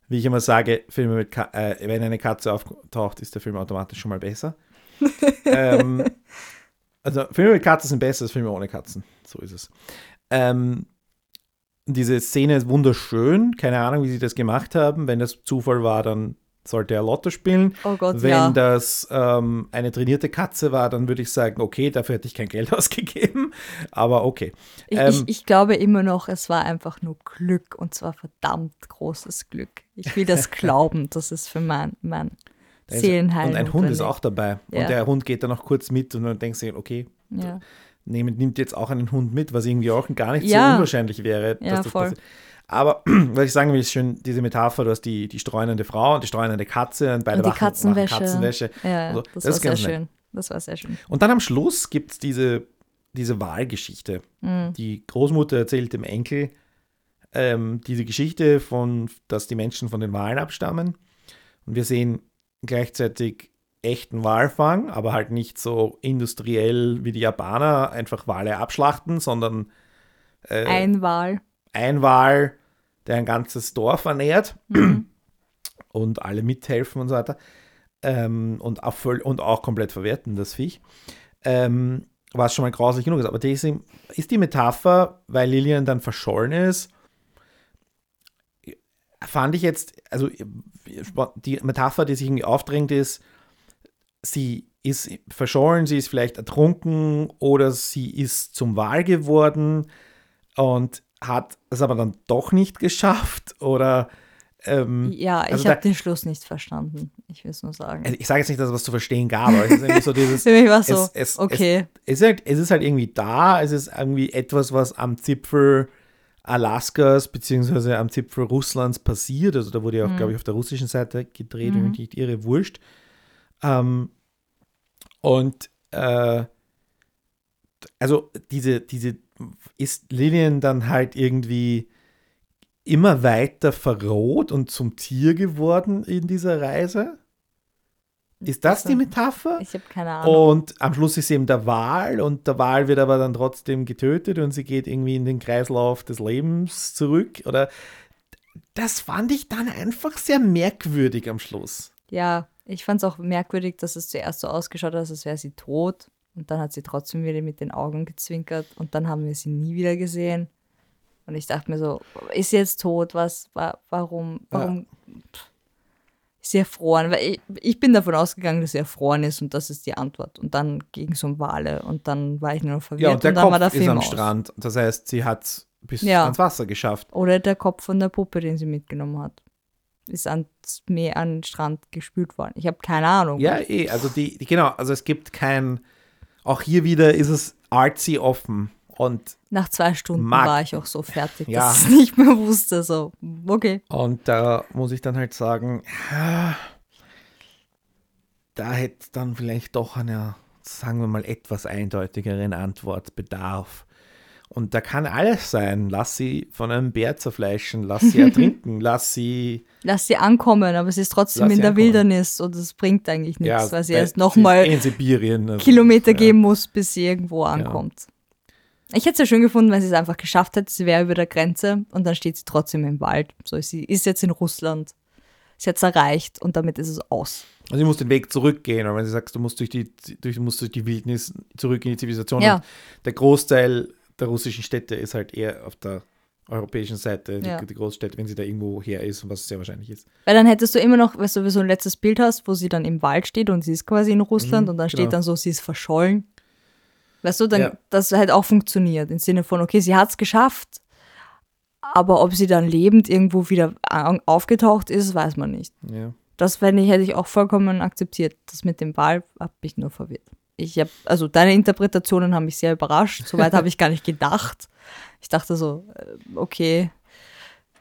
wie ich immer sage, Filme mit Ka äh, wenn eine Katze auftaucht, ist der Film automatisch schon mal besser. <laughs> ähm, also Filme mit Katzen sind besser als Filme ohne Katzen. So ist es. Ähm, diese Szene ist wunderschön. Keine Ahnung, wie sie das gemacht haben. Wenn das Zufall war, dann sollte er Lotto spielen. Oh Gott, Wenn ja. das ähm, eine trainierte Katze war, dann würde ich sagen, okay, dafür hätte ich kein Geld <laughs> ausgegeben. Aber okay. Ich, Ähm, ich, ich glaube immer noch, es war einfach nur Glück und zwar verdammt großes Glück. Ich will das <laughs> glauben, das ist für mein, mein Seelenheil. Und ein Hund ist auch dabei. Ja. Und der Hund geht dann noch kurz mit und dann denkst du, okay, Ja. nimmt jetzt auch einen Hund mit, was irgendwie auch gar nicht so unwahrscheinlich wäre. Ja, dass das voll. passiert. Aber <clears throat> was ich sagen will, ist schön diese Metapher, du hast die, die streunende Frau und die streunende Katze und beide Und die machen Katzenwäsche. Katzenwäsche. Ja, Also, das, das war ist sehr nett. schön. Das war sehr schön. Und dann am Schluss gibt es diese, diese Wahlgeschichte. Mhm. Die Großmutter erzählt dem Enkel ähm, diese Geschichte von, dass die Menschen von den Wahlen abstammen. Und wir sehen gleichzeitig echten Walfang, aber halt nicht so industriell wie die Japaner einfach Wale abschlachten, sondern äh, Ein Wal. Ein Wal, der ein ganzes Dorf ernährt Mhm. <clears throat> und alle mithelfen und so weiter. Ähm, und, auch voll, und auch komplett verwerten, das Viech. Ähm, was schon mal grauslich genug ist. Aber das ist die Metapher, weil Lillian dann verschollen ist, fand ich jetzt, also die Metapher, die sich irgendwie aufdrängt, ist, sie ist verschollen, sie ist vielleicht ertrunken oder sie ist zum Wal geworden und hat es aber dann doch nicht geschafft oder ähm, Ja, ich also habe den Schluss nicht verstanden. Ich will es nur sagen. also ich sage jetzt nicht, dass es was zu verstehen gab, aber es ist irgendwie so <laughs> dieses, Für mich war so, es- es- okay. es ist, halt, es ist halt irgendwie da, es ist irgendwie etwas, was am Zipfel Alaskas beziehungsweise am Zipfel Russlands passiert. Also da wurde ja auch, Mhm. glaube ich, auf der russischen Seite gedreht, Mhm. wenn mich nicht irre, wurscht. Ähm, und äh, also diese, diese ist Lillian dann halt irgendwie immer weiter verroht und zum Tier geworden in dieser Reise? Ist das die Metapher? Ich habe keine Ahnung. Und am Schluss ist eben der Wal und der Wal wird aber dann trotzdem getötet und sie geht irgendwie in den Kreislauf des Lebens zurück. Oder das fand ich dann einfach sehr merkwürdig am Schluss. Ja, ich fand es auch merkwürdig, dass es zuerst so ausgeschaut hat, als wäre sie tot. Und dann hat sie trotzdem wieder mit den Augen gezwinkert und dann haben wir sie nie wieder gesehen. Und ich dachte mir so, ist sie jetzt tot? Was, wa, warum, warum? Pff. sie erfroren, weil ich, ich bin davon ausgegangen, dass sie erfroren ist und das ist die Antwort. Und dann ging es um Wale und dann war ich nur noch verwirrt Ja, und der und dann Kopf war der ist Film am aus. Strand. Das heißt, sie hat bis Ja. ans Wasser geschafft. Oder der Kopf von der Puppe, den sie mitgenommen hat, ist ans Meer, an den Strand gespült worden. Ich habe keine Ahnung. Ja, eh, also die, die, genau, also es gibt kein, auch hier wieder ist es artsy offen und, Nach zwei Stunden Mag- war ich auch so fertig, Ja. dass ich es nicht mehr wusste. So, okay. und da muss ich dann halt sagen, da hätte dann vielleicht doch einer, sagen wir mal, etwas eindeutigeren Antwort bedarf. Und da kann alles sein. Lass sie von einem Bär zerfleischen, lass sie ertrinken, <laughs> lass sie Lass sie ankommen, aber sie ist trotzdem in der ankommen. Wildernis und es bringt eigentlich nichts, weil sie erst nochmal also, Kilometer ja. gehen muss, bis sie irgendwo ankommt. Ich hätte es ja schön gefunden, wenn sie es einfach geschafft hätte, sie wäre über der Grenze und dann steht sie trotzdem im Wald. So, sie ist jetzt in Russland. Sie hat es erreicht und damit ist es aus. Also sie muss den Weg zurückgehen, aber wenn sie sagst, du musst durch die, durch, du musst durch die Wildnis zurück in die Zivilisation. Ja. Und der Großteil der russischen Städte ist halt eher auf der europäischen Seite, die, Ja. die Großstädte, wenn sie da irgendwo her ist, was sehr wahrscheinlich ist. Weil dann hättest du immer noch, weißt du, wie so ein letztes Bild hast, wo sie dann im Wald steht und sie ist quasi in Russland Mhm, und dann genau. steht dann so, sie ist verschollen. Weißt du, dann, Ja. das hätte auch funktioniert, im Sinne von, okay, sie hat es geschafft, aber ob sie dann lebend irgendwo wieder au- aufgetaucht ist, weiß man nicht. Ja. Das ich, hätte ich auch vollkommen akzeptiert. Das mit dem Wal hat mich nur verwirrt. Ich habe, also deine Interpretationen haben mich sehr überrascht. Soweit habe ich gar nicht gedacht. Ich dachte so, äh, okay,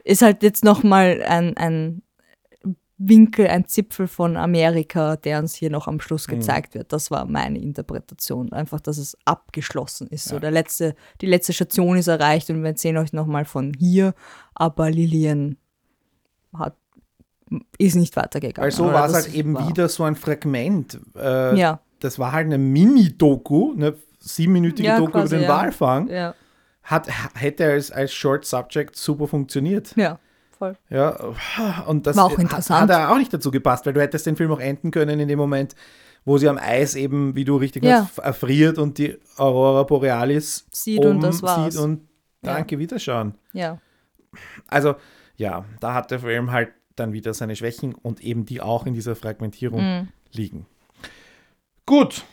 ist halt jetzt nochmal ein, ein Winkel, ein Zipfel von Amerika, der uns hier noch am Schluss gezeigt wird. Das war meine Interpretation. Einfach, dass es abgeschlossen ist. So, der letzte, die letzte Station ist erreicht und wir sehen euch nochmal von hier, aber Lillian hat, ist nicht weitergegangen. Also war es halt eben war- wieder so ein Fragment. Äh, Ja. Das war halt eine Mini-Doku, eine siebenminütige Ja, Doku quasi, über den ja. Walfang. Ja, Hat, hätte als, als Short Subject super funktioniert. ja, voll. Ja, und das War auch interessant. hat auch nicht dazu gepasst, weil du hättest den Film auch enden können in dem Moment, wo sie am Eis eben, wie du richtig Ja. sagst, erfriert und die Aurora Borealis Sieht und das war's. sieht und Ja. danke, Wiederschauen. Ja. Also, ja, da hat der Film halt dann wieder seine Schwächen und eben die auch in dieser Fragmentierung Mhm. liegen. Gut,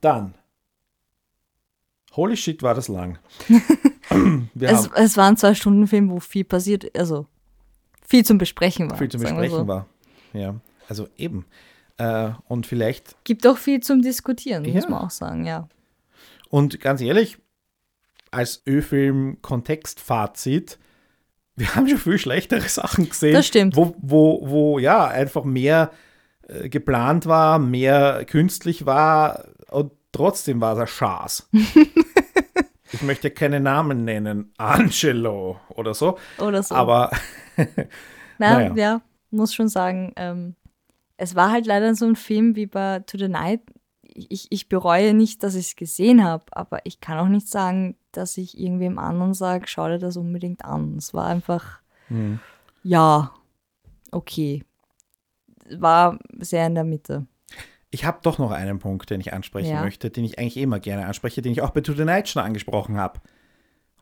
dann. Holy shit, war das lang. <laughs> Es, es war ein Zwei-Stunden-Film, wo viel passiert, also viel zum Besprechen war. viel zum Besprechen so. war. Ja, also eben. Äh, und vielleicht Gibt auch viel zum Diskutieren, muss Ja. man auch sagen, ja. Und ganz ehrlich, als Ö-Film-Kontextfazit, wir haben schon viel schlechtere <laughs> Sachen gesehen. Das stimmt. Wo, wo, wo ja, einfach mehr äh, geplant war, mehr künstlich war und trotzdem war es ein Schaß. <laughs> ich möchte keine Namen nennen, Angelo oder so, Oder so. aber <laughs> Na, naja. ja, muss schon sagen, ähm, es war halt leider so ein Film wie bei To the Night. Ich, ich bereue nicht, dass ich es gesehen habe, aber ich kann auch nicht sagen, dass ich irgendwem anderen sage, schau dir das unbedingt an. Es war einfach, Hm. ja, okay. War sehr in der Mitte. ich habe doch noch einen Punkt, den ich ansprechen Ja. möchte, den ich eigentlich immer gerne anspreche, den ich auch bei To the Night schon angesprochen habe.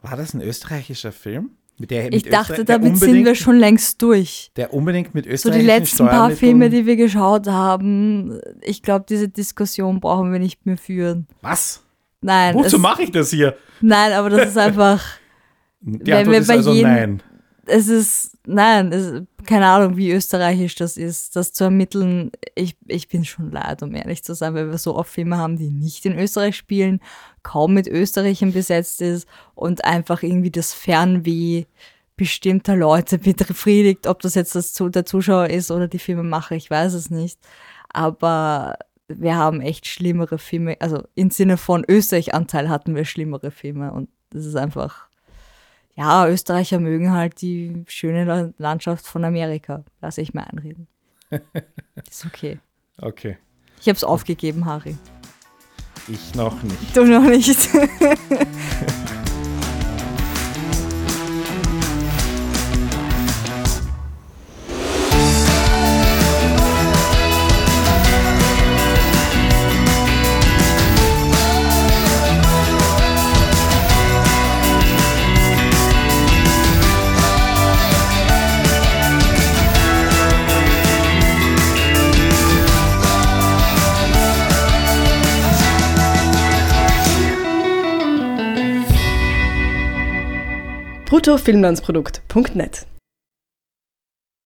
War das ein österreichischer Film? Der, Ich dachte, Öster- der damit sind wir schon längst durch. Der unbedingt mit So die letzten paar Filme, die wir geschaut haben, ich glaube, diese Diskussion brauchen wir nicht mehr führen. Was? Nein, Wozu mache ich das hier? nein, aber das ist <laughs> einfach, Die Wenn Antwort wir bei also jedem- nein. Es ist, nein, es, keine Ahnung, wie österreichisch das ist, das zu ermitteln. Ich, ich bin schon leid, um ehrlich zu sein, weil wir so oft Filme haben, die nicht in Österreich spielen, kaum mit Österreichern besetzt ist und einfach irgendwie das Fernweh bestimmter Leute <laughs> befriedigt, ob das jetzt das, der Zuschauer ist oder die Filmemacher, ich weiß es nicht. Aber wir haben echt schlimmere Filme, also im Sinne von Österreich-Anteil hatten wir schlimmere Filme und das ist einfach ja, Österreicher mögen halt die schöne La- Landschaft von Amerika. Lass ich mir einreden. <laughs> Ist okay. Okay. Ich habe es aufgegeben, Harry. Ich noch nicht. Du noch nicht. <laughs> bruttofilmlandsprodukt.net.